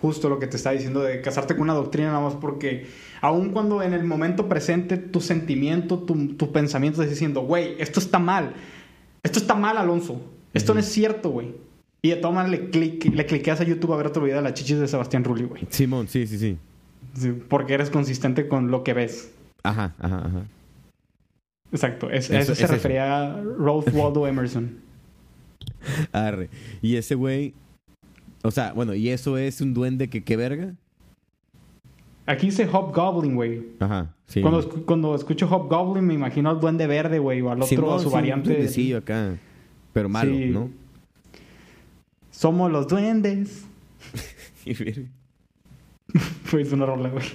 Justo lo que te está diciendo de casarte con una doctrina nada más porque aun cuando en el momento presente tu sentimiento, tu, tu pensamiento está diciendo, güey, esto está mal. Esto está mal, Alonso. Esto no es cierto, güey. Y de todas maneras le, clic- le cliqueas a YouTube a ver otro video de las chichis de Sebastián Rulli, güey. Simón, sí, sí, sí. Sí, Porque eres consistente con lo que ves. Ajá, ajá, ajá. Exacto. Es, Eso- eso, es se eso. refería a Ralph Waldo Emerson. Arre. Y ese güey. O sea, bueno, ¿y eso es un duende que qué verga? Aquí dice Hobgoblin, güey. Ajá, sí. Cuando, cuando escucho Hobgoblin me imagino al duende verde, güey, o al otro, Simón, a su sí, variante. Duendecillo acá. Pero malo, Sí. ¿no? Somos los duendes. Pues una rola, güey.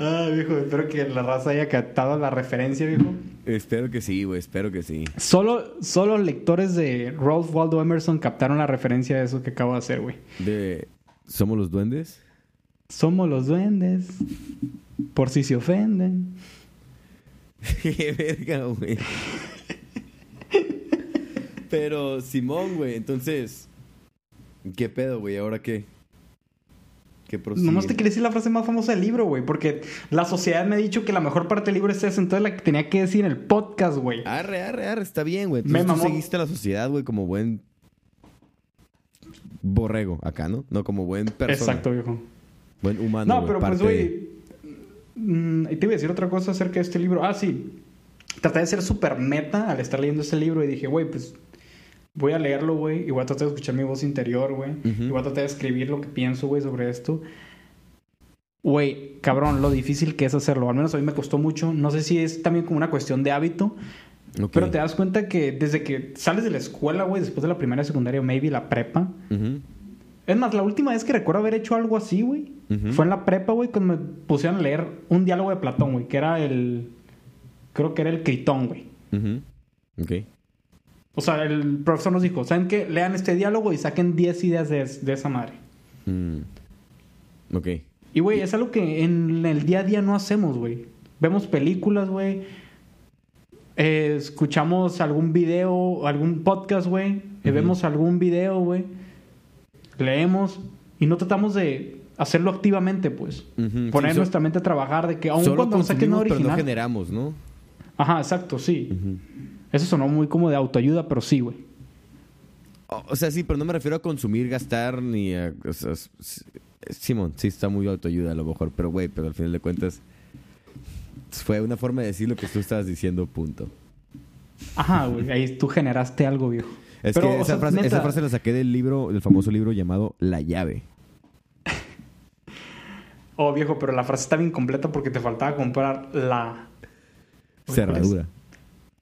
Ah, viejo, espero que la raza haya captado la referencia, viejo. Espero que sí, güey, espero que sí. Solo, solo lectores de Ralph Waldo Emerson captaron la referencia de eso que acabo de hacer, güey. De. ¿Somos los duendes? Somos los duendes. Por si se ofenden. Qué verga, güey. Pero, Simón, güey, entonces. ¿Qué pedo, güey? ¿Ahora qué? ¿Qué prosigue? Nomás te quería decir la frase más famosa del libro, güey. Porque la sociedad me ha dicho que la mejor parte del libro es esa. Entonces la que tenía que decir en el podcast, güey. Arre, arre, arre, está bien, güey. Me Entonces tú mamó. seguiste a la sociedad, güey, como buen borrego acá, ¿no? No como buen persona. Exacto, viejo. Buen humano. No, güey, pero pues, parte güey. Mm, y te iba a decir otra cosa acerca de este libro. Ah, sí. Traté de ser súper meta al estar leyendo este libro y dije, güey, pues voy a leerlo, güey, y voy a tratar de escuchar mi voz interior, güey. Ujú. Y voy a tratar de escribir lo que pienso, güey, sobre esto. Güey, cabrón, lo difícil que es hacerlo. Al menos a mí me costó mucho. No sé si es también como una cuestión de hábito. Ok. Pero te das cuenta que desde que sales de la escuela, güey, después de la primaria, secundaria, maybe la prepa. Ujú, Es más, la última vez que recuerdo haber hecho algo así, güey, fue en la prepa, güey, cuando me pusieron a leer un diálogo de Platón, güey, que era el. Creo que era el Critón, güey. ujú. Ok. O sea, el profesor nos dijo, ¿saben qué? Lean este diálogo y saquen 10 ideas de, de esa madre. Mm. Ok. Y, güey, es algo que en el día a día no hacemos, güey. Vemos películas, güey. Eh, escuchamos algún video, algún podcast, güey. Vemos algún video, güey. Leemos y no tratamos de hacerlo activamente, pues. Poner sí, so- nuestra mente a trabajar de que aun Solo cuando no saquen original. pero no generamos, ¿no? Ajá, exacto, sí. Ujú. Eso sonó muy como de autoayuda, pero sí, güey. O, sea, sí, pero no me refiero a consumir, gastar, ni a... o sea, Simón, sí está muy autoayuda a lo mejor, pero güey, pero al final de cuentas fue una forma de decir lo que tú estabas diciendo, punto. Ajá, güey. Ahí tú generaste algo, viejo. Es Pero, que esa, sea, frase, neta- esa frase la saqué del libro, del famoso libro llamado La llave. Oh, viejo, pero la frase estaba incompleta porque te faltaba comprar la... Cerradura.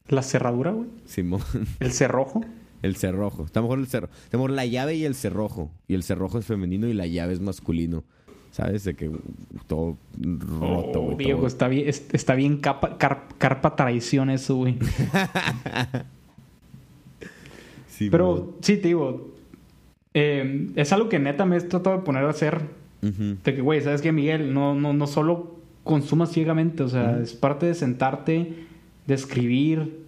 La cerradura, güey. Simón. El cerrojo. El cerrojo. Está mejor el cerro. Tenemos la llave y el cerrojo. Y el cerrojo es femenino y la llave es masculino. ¿Sabes? De que todo roto, Oh, güey. viejo, todo. está bien, es- está bien capa- car- carpa traición eso, güey. Pero sí, te digo, eh, es algo que neta me he tratado de poner a hacer. Ujú. De que, güey, ¿sabes qué, Miguel? No, no, no solo consumas ciegamente, o sea, es parte de sentarte, de escribir,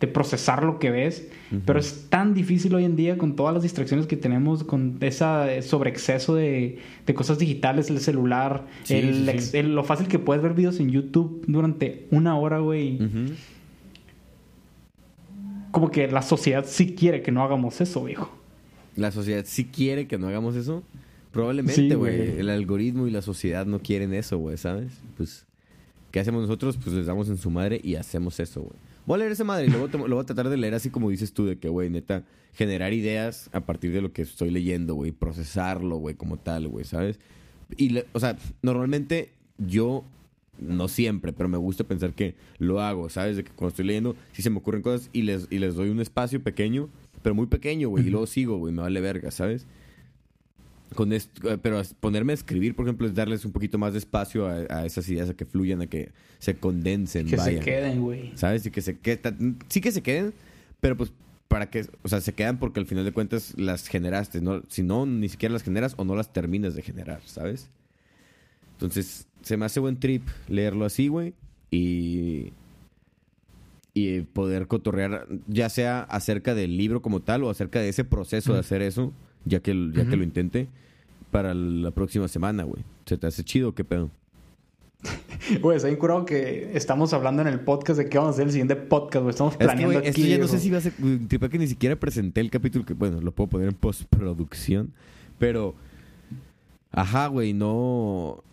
de procesar lo que ves. Pero es tan difícil hoy en día con todas las distracciones que tenemos, con esa eh, sobreexceso de, de cosas digitales, el celular, Sí, el, sí, sí. ex- el- lo fácil que puedes ver videos en YouTube durante una hora, güey. Ujú. Como que la sociedad sí quiere que no hagamos eso, viejo. La sociedad sí quiere que no hagamos eso. Probablemente, güey. el algoritmo y la sociedad no quieren eso, güey, ¿sabes? Pues, ¿qué hacemos nosotros? Pues les damos en su madre y hacemos eso, güey. Voy a leer esa madre y luego lo voy a tratar de leer así como dices tú, de que, güey, neta, generar ideas a partir de lo que estoy leyendo, güey. Procesarlo, güey, como tal, güey, ¿sabes? Y, o sea, normalmente yo, no siempre, pero me gusta pensar que lo hago, ¿sabes? De que cuando estoy leyendo, sí se me ocurren cosas y les, y les doy un espacio pequeño, pero muy pequeño, güey, y luego sigo, güey, me vale verga, ¿sabes? Con esto, eh, pero ponerme a escribir, por ejemplo, es darles un poquito más de espacio a, a esas ideas, a que fluyan, a que se condensen, Que vaya. se queden, güey. ¿Sabes? Y que se queden. Sí que se queden, pero pues para que, o sea, se quedan porque al final de cuentas las generaste, ¿no? Si no, ni siquiera las generas o no las terminas de generar, ¿sabes? Entonces, se me hace buen trip leerlo así, güey, y y poder cotorrear ya sea acerca del libro como tal o acerca de ese proceso de hacer eso, ya que ya que lo intente para la próxima semana, güey. ¿Se te hace chido qué pedo? Güey, estoy curado que estamos hablando en el podcast de qué vamos a hacer el siguiente podcast, güey. Estamos planeando es que, aquí. Esto ya no sé si va a ser. Tipo que ni siquiera presenté el capítulo que, bueno, lo puedo poner en postproducción. Pero. Ajá, güey, no.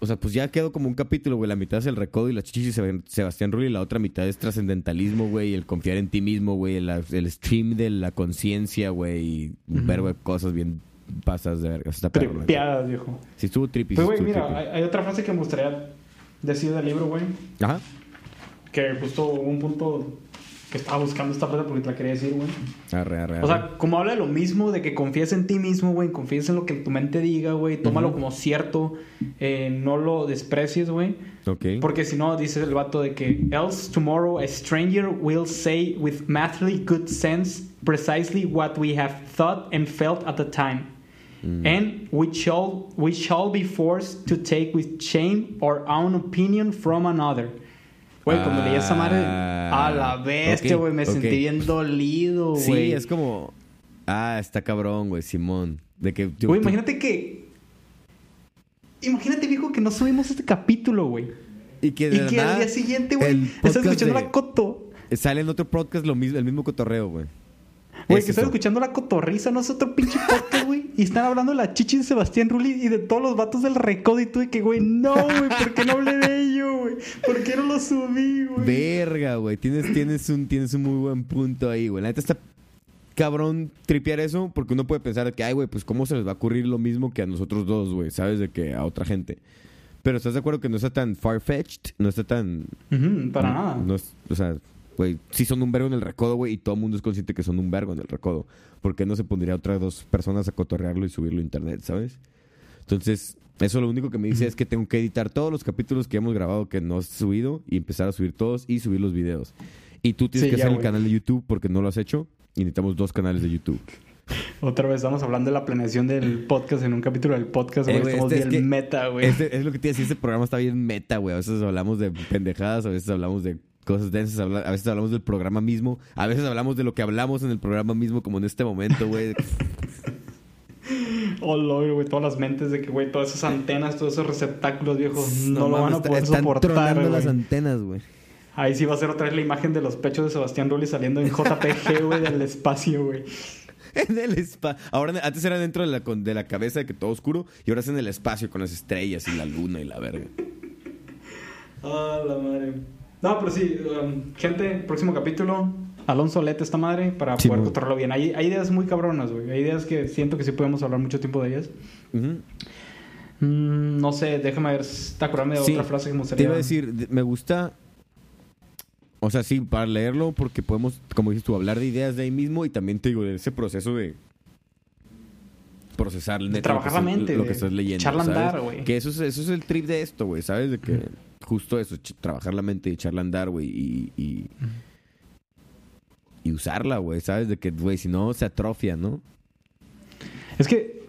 O sea, pues ya quedó como un capítulo, güey. La mitad es el recodo y la chichi Sebastián Rulli. Y la otra mitad es trascendentalismo, güey. El confiar en ti mismo, güey. El, stream de la conciencia, güey. Y un verbo de cosas bien pasas de verga. Está Tripeadas, viejo. Sí, estuvo trippy. Pues, güey, mira, hay, otra frase que me gustaría decir del libro, güey. Ajá. Que justo un punto que estaba buscando esta frase porque te la quería decir, güey. Arre, arre, O sea, como habla de lo mismo, de que confíes en ti mismo, güey, confíes en lo que tu mente diga, güey, tómalo como cierto, eh, no lo desprecies, güey. Ok. Porque si no, dice el vato de que, else tomorrow a stranger will say with mathly good sense precisely what we have thought and felt at the time. Mm. And we shall, we shall be forced to take with shame our own opinion from another. Güey, cuando leí esa madre, a ah, la bestia, güey, me sentí bien dolido, güey. Sí, es como, ah, está cabrón, güey, Simón. De que Güey, imagínate que. Imagínate, viejo, que no subimos este capítulo, güey. Y que, y que al día siguiente, güey, estás escuchando la coto. Sale en otro podcast lo mismo, el mismo cotorreo, güey. Güey, que están escuchando la cotorriza, no es otro pinche podcast, güey. Y están hablando de la chichi de Sebastián Rulli y de todos los vatos del recódito. Y que, güey, no, güey, ¿por qué no hablé de ello, güey? ¿Por qué no lo subí, güey? Verga, güey. Tienes, tienes, un, tienes un muy buen punto ahí, güey. La neta está cabrón tripear eso porque uno puede pensar que, ay, güey, pues cómo se les va a ocurrir lo mismo que a nosotros dos, güey, ¿sabes? De que a otra gente. Pero ¿estás de acuerdo que no está tan far-fetched? No está tan... para nada. No o sea, güey, sí son un vergo en el recodo, güey, y todo el mundo es consciente que son un vergo en el recodo. ¿Por qué no se pondría otras dos personas a cotorrearlo y subirlo a internet, sabes? Entonces, eso lo único que me dice es que tengo que editar todos los capítulos que hemos grabado que no has subido y empezar a subir todos y subir los videos. Y tú tienes que hacer el canal de YouTube porque no lo has hecho y necesitamos dos canales de YouTube. Otra vez estamos hablando de la planeación del podcast en un capítulo del podcast, güey. Eh, estamos este bien meta, güey. Este, es lo que te decía, este programa está bien meta, güey. A veces hablamos de pendejadas, a veces hablamos de cosas densas, a veces hablamos del programa mismo, a veces hablamos de lo que hablamos en el programa mismo, como en este momento, güey. oh, Lord, güey, todas las mentes de que, güey, todas esas antenas, todos esos receptáculos viejos, no, lo van a poder están soportar, las antenas, güey. Ahí sí va a ser otra vez la imagen de los pechos de Sebastián Rulli saliendo en JPG, güey, del espacio, güey. En el espacio. Ahora, antes era dentro de la, de la cabeza de que todo oscuro, y ahora es en el espacio con las estrellas y la luna y la verga. Ah, la madre. No, pero sí, um, gente, próximo capítulo. Alonso Lete esta madre para poder controlarlo bien. Hay, hay, ideas muy cabronas, güey. Hay ideas que siento que sí podemos hablar mucho tiempo de ellas. Mm, no sé, déjame ver, ¿te acordarme de otra frase que me gustaría? Te iba a decir, me gusta. O sea, sí, para leerlo, porque podemos, como dices tú, hablar de ideas de ahí mismo y también te digo, de ese proceso de procesar trabajar la mente, lo que estás leyendo. andar, güey. Que eso es, eso es el trip de esto, güey, ¿sabes? De que justo eso, trabajar la mente y echarla a andar, güey, y, y, y, usarla, güey, ¿sabes? De que, güey, si no, se atrofia, ¿no? Es que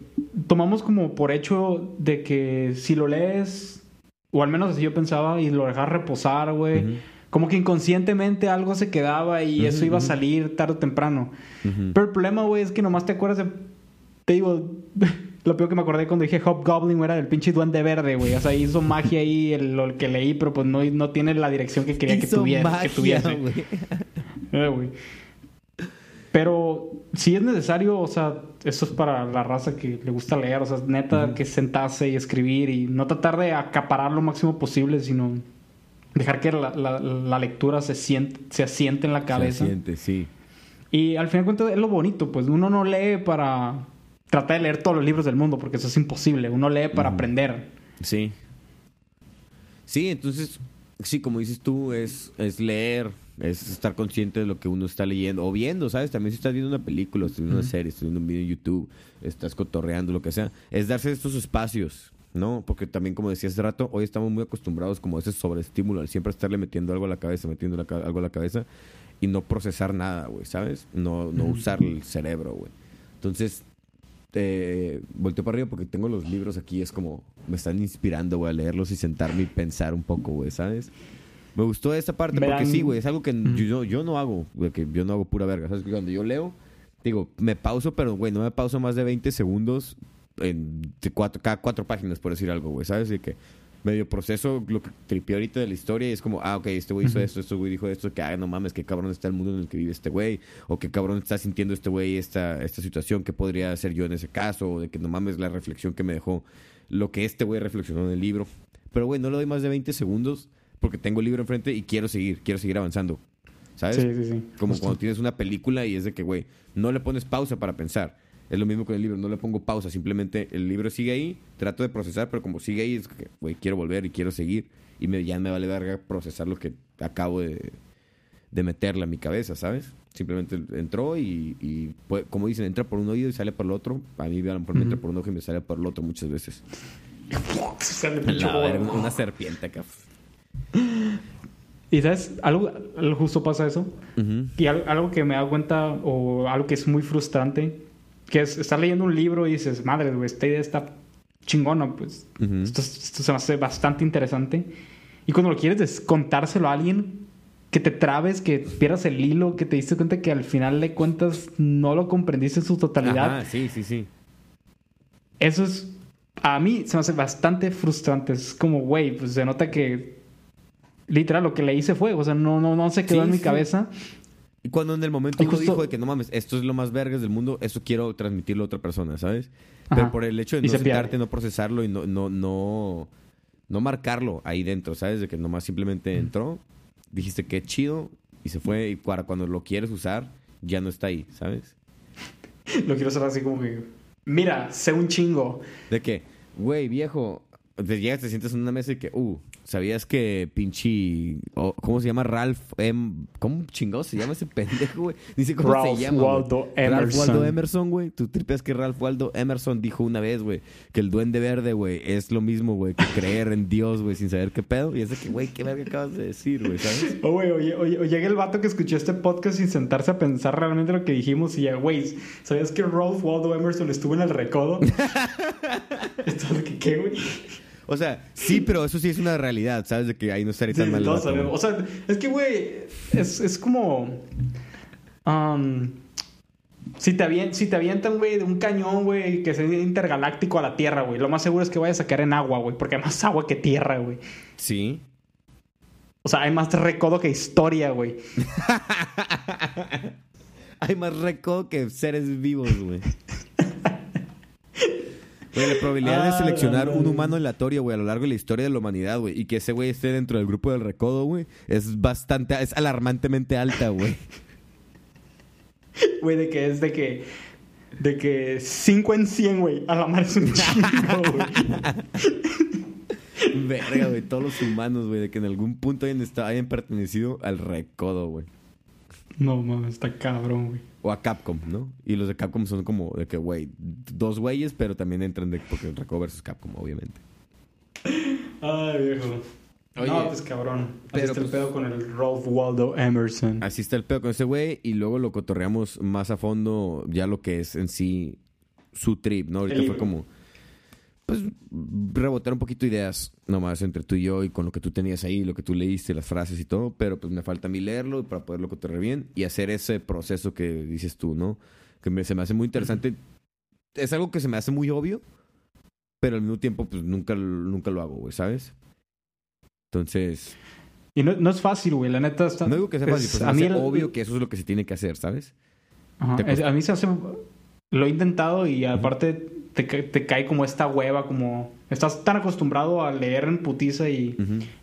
tomamos como por hecho de que si lo lees, o al menos así yo pensaba, y lo dejas reposar, güey, como que inconscientemente algo se quedaba y eso iba a salir tarde o temprano. Pero el problema, güey, es que nomás te acuerdas de... Te digo... Lo peor que me acordé cuando dije Hobgoblin era del pinche duende verde, güey. O sea, hizo magia ahí el, lo que leí, pero pues no, no tiene la dirección que quería que tuviera. que tuviese. Eh, güey. Pero si es necesario, o sea, eso es para la raza que le gusta leer. O sea, neta, que sentarse y escribir y no tratar de acaparar lo máximo posible, sino dejar que la, la, lectura se, siente, se asiente en la cabeza. Se asiente, sí. Y al final de cuentas es lo bonito, pues uno no lee para trata de leer todos los libros del mundo, porque eso es imposible. Uno lee para aprender. Sí. Sí, entonces, sí, como dices tú, es, es leer, es estar consciente de lo que uno está leyendo o viendo, ¿sabes? También si estás viendo una película, estás viendo una serie, estás viendo un video en YouTube, estás cotorreando, lo que sea, es darse estos espacios, ¿no? Porque también, como decía hace rato, hoy estamos muy acostumbrados como a ese sobreestímulo, al siempre estarle metiendo algo a la cabeza, metiendo algo a la cabeza. y no procesar nada, güey, ¿sabes? No, no usar el cerebro, güey. Entonces, eh, volteo para arriba porque tengo los libros aquí, es como, me están inspirando, güey, a leerlos y sentarme y pensar un poco, güey, ¿sabes? Me gustó esta parte porque sí, güey, es algo que yo, yo no hago, güey, que yo no hago pura verga, ¿sabes? Cuando yo leo, digo, me pauso, pero, güey, no me pauso más de 20 segundos en cuatro, cada cuatro páginas, por decir algo, güey, ¿sabes? Y que medio proceso lo que tripié ahorita de la historia y es como, ah, ok, este güey hizo esto, este güey dijo esto, que, ah, no mames, qué cabrón está el mundo en el que vive este güey, o qué cabrón está sintiendo este güey esta, esta situación, que podría ser yo en ese caso, o de que no mames la reflexión que me dejó lo que este güey reflexionó en el libro. Pero, güey, no le doy más de 20 segundos porque tengo el libro enfrente y quiero seguir, quiero seguir avanzando. ¿Sabes? Sí, sí, sí. Como cuando tienes una película y es de que, güey, no le pones pausa para pensar es lo mismo con el libro, no le pongo pausa, simplemente el libro sigue ahí, trato de procesar, pero como sigue ahí, es que, güey, quiero volver y quiero seguir. Y me, ya me vale verga procesar lo que acabo de, de meterle a mi cabeza, ¿sabes? Simplemente entró y, como dicen, entra por un oído y sale por el otro. A mí a lo mejor me entra por un ojo y me sale por el otro muchas veces. una serpiente acá. Y sabes, algo, justo pasa eso. Y algo, que me da cuenta, o algo que es muy frustrante, que es, estás leyendo un libro y dices, madre, güey, esta idea está chingona, pues esto, se me hace bastante interesante. Y cuando lo quieres contárselo a alguien, que te trabes, que pierdas el hilo, que te diste cuenta que al final de cuentas no lo comprendiste en su totalidad. sí, sí, sí. Eso es, a mí se me hace bastante frustrante. Es como, güey, pues se nota que literal lo que le hice fue, o sea, no, no, no se quedó en mi cabeza. Cuando en el momento uno dijo de que no mames, esto es lo más vergas del mundo, eso quiero transmitirlo a otra persona, ¿sabes? Pero por el hecho de no sentarte, no procesarlo y no, no, no, no marcarlo ahí dentro, ¿sabes? De que nomás simplemente entró, dijiste que chido y se fue y cuando lo quieres usar, ya no está ahí, ¿sabes? lo quiero hacer así como que, mira, sé un chingo. De que, güey, viejo, te llegas, te sientes en una mesa y que, uh, ¿Sabías que pinche. ¿Cómo se llama? Ralph M. ¿Cómo chingado se llama ese pendejo, güey? Dice cómo Ralph se llama. Waldo Emerson. Ralph Waldo Emerson, güey. Tú tripeas que Ralph Waldo Emerson dijo una vez, güey, que el duende verde, güey, es lo mismo, güey, que creer en Dios, güey, sin saber qué pedo. Y es de que, güey, qué verga acabas de decir, güey, ¿sabes? Oh, güey, oye, oye, llega el vato que escuchó este podcast sin sentarse a pensar realmente lo que dijimos y ya, güey, ¿sabías que Ralph Waldo Emerson estuvo en el recodo? Esto es que, ¿qué, güey? O sea, sí, pero eso sí es una realidad, ¿sabes? De que ahí no estaría tan mal. O sea, es que, güey, es, es como. Um, si te, si te avientan, güey, de un cañón, güey, que sea intergaláctico a la Tierra, güey, lo más seguro es que vayas a caer en agua, güey, porque hay más agua que tierra, güey. Sí. O sea, hay más recodo que historia, güey. hay más recodo que seres vivos, güey. Güey, la probabilidad de seleccionar un humano aleatorio, güey, a lo largo de la historia de la humanidad, güey, y que ese güey esté dentro del grupo del recodo, güey, es bastante, es alarmantemente alta, güey. Güey, de que es de que, de que 5 en 100, güey, a la mar es un chingo, güey. Verga, güey, todos los humanos, güey, de que en algún punto hayan, estado, hayan pertenecido al recodo, güey. No mames, está cabrón, güey. O a Capcom, ¿no? Y los de Capcom son como de que, güey, dos güeyes, pero también entran de porque Recover versus Capcom, obviamente. Ay, viejo. no, pues cabrón. Así está el pues pedo con el Ralph Waldo Emerson. Así está el pedo con ese güey y luego lo cotorreamos más a fondo ya lo que es en sí su trip, ¿no? Ahorita fue como pues rebotar un poquito ideas nomás entre tú y yo y con lo que tú tenías ahí, lo que tú leíste, las frases y todo, pero pues me falta a mí leerlo para poderlo cotorrear bien y hacer ese proceso que dices tú, ¿no? Que me, se me hace muy interesante. Es algo que se me hace muy obvio, pero al mismo tiempo pues nunca, nunca lo hago, güey, ¿sabes? Entonces... Y no, no es fácil, güey, la neta está... No digo que sea fácil, pero pues, es obvio que eso es lo que se tiene que hacer, ¿sabes? a mí se hace... Lo he intentado y aparte te, cae como esta hueva, como estás tan acostumbrado a leer en putiza y,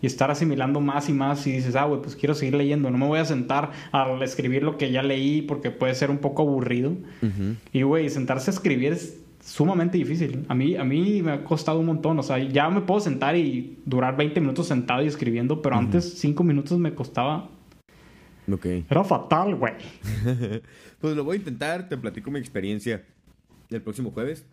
estar asimilando más y más y dices, ah, güey, pues quiero seguir leyendo, no me voy a sentar a escribir lo que ya leí porque puede ser un poco aburrido. Y, güey, sentarse a escribir es sumamente difícil. A mí, a mí me ha costado un montón, o sea, ya me puedo sentar y durar 20 minutos sentado y escribiendo, pero antes 5 minutos me costaba Era fatal, güey. pues lo voy a intentar, te platico mi experiencia el próximo jueves.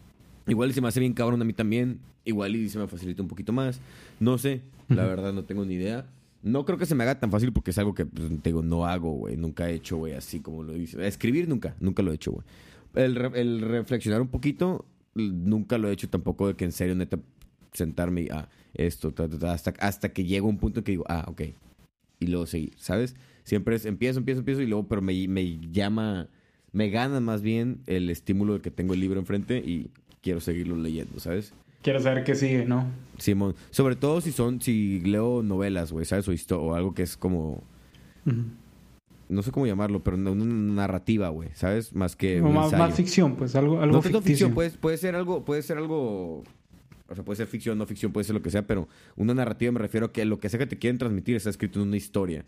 Igual y se me hace bien cabrón a mí también. Igual y se me facilita un poquito más. No sé, la verdad no tengo ni idea. No creo que se me haga tan fácil porque es algo que, pues, te digo, no hago, güey. Nunca he hecho, güey, así como lo dice. Escribir nunca, nunca lo he hecho, güey. El, re- el reflexionar un poquito, nunca lo he hecho tampoco de que en serio, neta, sentarme y, ah, esto, ta, ta, ta, hasta, hasta que llego a un punto que digo, ah, ok. Y luego seguir, ¿sabes? Siempre es, empiezo, empiezo, empiezo y luego, pero me, me llama, me gana más bien el estímulo de que tengo el libro enfrente y quiero seguirlo leyendo, ¿sabes? Quiero saber qué sigue, ¿no? Simón, sobre todo si son, si leo novelas, güey, ¿sabes? O, o algo que es como, no sé cómo llamarlo, pero una una narrativa, güey, ¿sabes? Más que O un más, ensayo. más ficción, pues algo, algo no ficticio. ficción, puede, puede ser algo, puede ser algo, o sea, puede ser ficción, no ficción, puede ser lo que sea, pero una narrativa me refiero a que lo que sea que te quieren transmitir está escrito en una historia.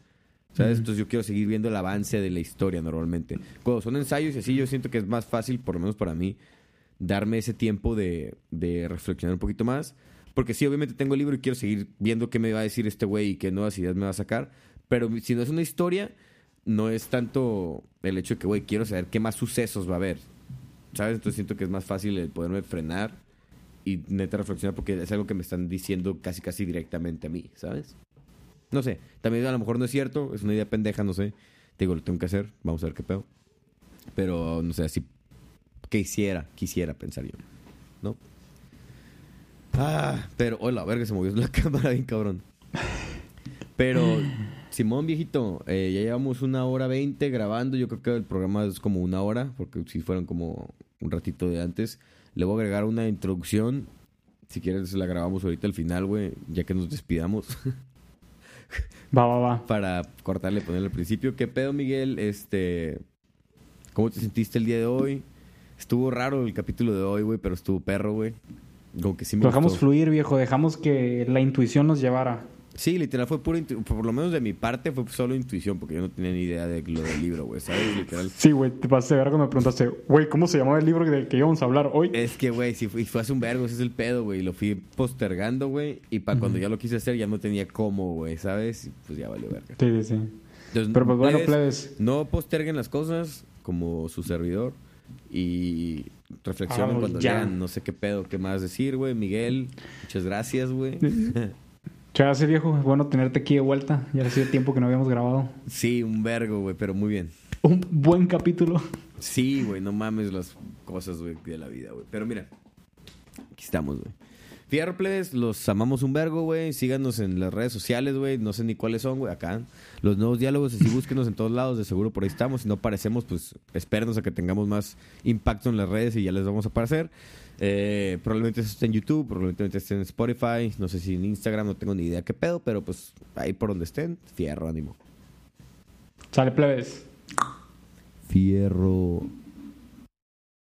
¿Sabes? Entonces yo quiero seguir viendo el avance de la historia normalmente. Cuando son ensayos y así, yo siento que es más fácil, por lo menos para mí, darme ese tiempo de, de reflexionar un poquito más. Porque sí, obviamente tengo el libro y quiero seguir viendo qué me va a decir este güey y qué nuevas ideas me va a sacar. Pero si no es una historia, no es tanto el hecho de que, güey, quiero saber qué más sucesos va a haber. ¿Sabes? Entonces siento que es más fácil el poderme frenar y neta reflexionar porque es algo que me están diciendo casi casi directamente a mí, ¿sabes? No sé, también a lo mejor no es cierto, es una idea pendeja, no sé. Te digo, lo tengo que hacer, vamos a ver qué pedo. Pero no sé, así quisiera, quisiera pensar yo, ¿no? Ah, pero, hola, verga, se movió la cámara bien cabrón. Pero, Simón, viejito, eh, ya llevamos una hora veinte grabando. Yo creo que el programa es como una hora, porque si fueron como un ratito de antes. Le voy a agregar una introducción. Si quieres, la grabamos ahorita al final, güey, ya que nos despidamos. Va, va, va. para cortarle, ponerle al principio. ¿Qué pedo, Miguel? Este, ¿Cómo te sentiste el día de hoy? Estuvo raro el capítulo de hoy, güey, pero estuvo perro, güey. Como que sí me Lo dejamos gustó. fluir, viejo. Dejamos que la intuición nos llevara. Sí, literal fue pura intu- por lo menos de mi parte fue solo intuición, porque yo no tenía ni idea de lo del libro, güey, ¿sabes? Literal. Sí, güey. Te pasé de ver cuando me preguntaste, güey, ¿cómo se llamaba el libro del que íbamos a hablar hoy? Es que, güey, si fue, fue hace un vergo, ese es el pedo, güey. Lo fui postergando, güey, y para cuando ya lo quise hacer ya no tenía cómo, güey, ¿sabes? Y pues ya valió verga. Sí, sí, sí. Entonces, Pero pues bueno, plebes, plebes. No posterguen las cosas como su servidor y reflexionen cuando ya. lean. No sé qué pedo, qué más decir, güey. Miguel, muchas gracias, güey. Muchas gracias, viejo. Es bueno tenerte aquí de vuelta. Ya hacía tiempo que no habíamos grabado. sí, un vergo, güey, pero muy bien. Un buen capítulo. Sí, güey, no mames las cosas, güey, de la vida, güey. Pero mira, aquí estamos, güey. Fierro Plebes, los amamos un vergo, güey. Síganos en las redes sociales, güey. No sé ni cuáles son, güey. Acá. Los nuevos diálogos, así búsquenos en todos lados. De seguro por ahí estamos. Si no aparecemos, pues espérenos a que tengamos más impacto en las redes y ya les vamos a aparecer. Eh, probablemente esté en YouTube, probablemente esté en Spotify. No sé si en Instagram, no tengo ni idea qué pedo. Pero pues ahí por donde estén, fierro, ánimo. Sale, plebes. Fierro.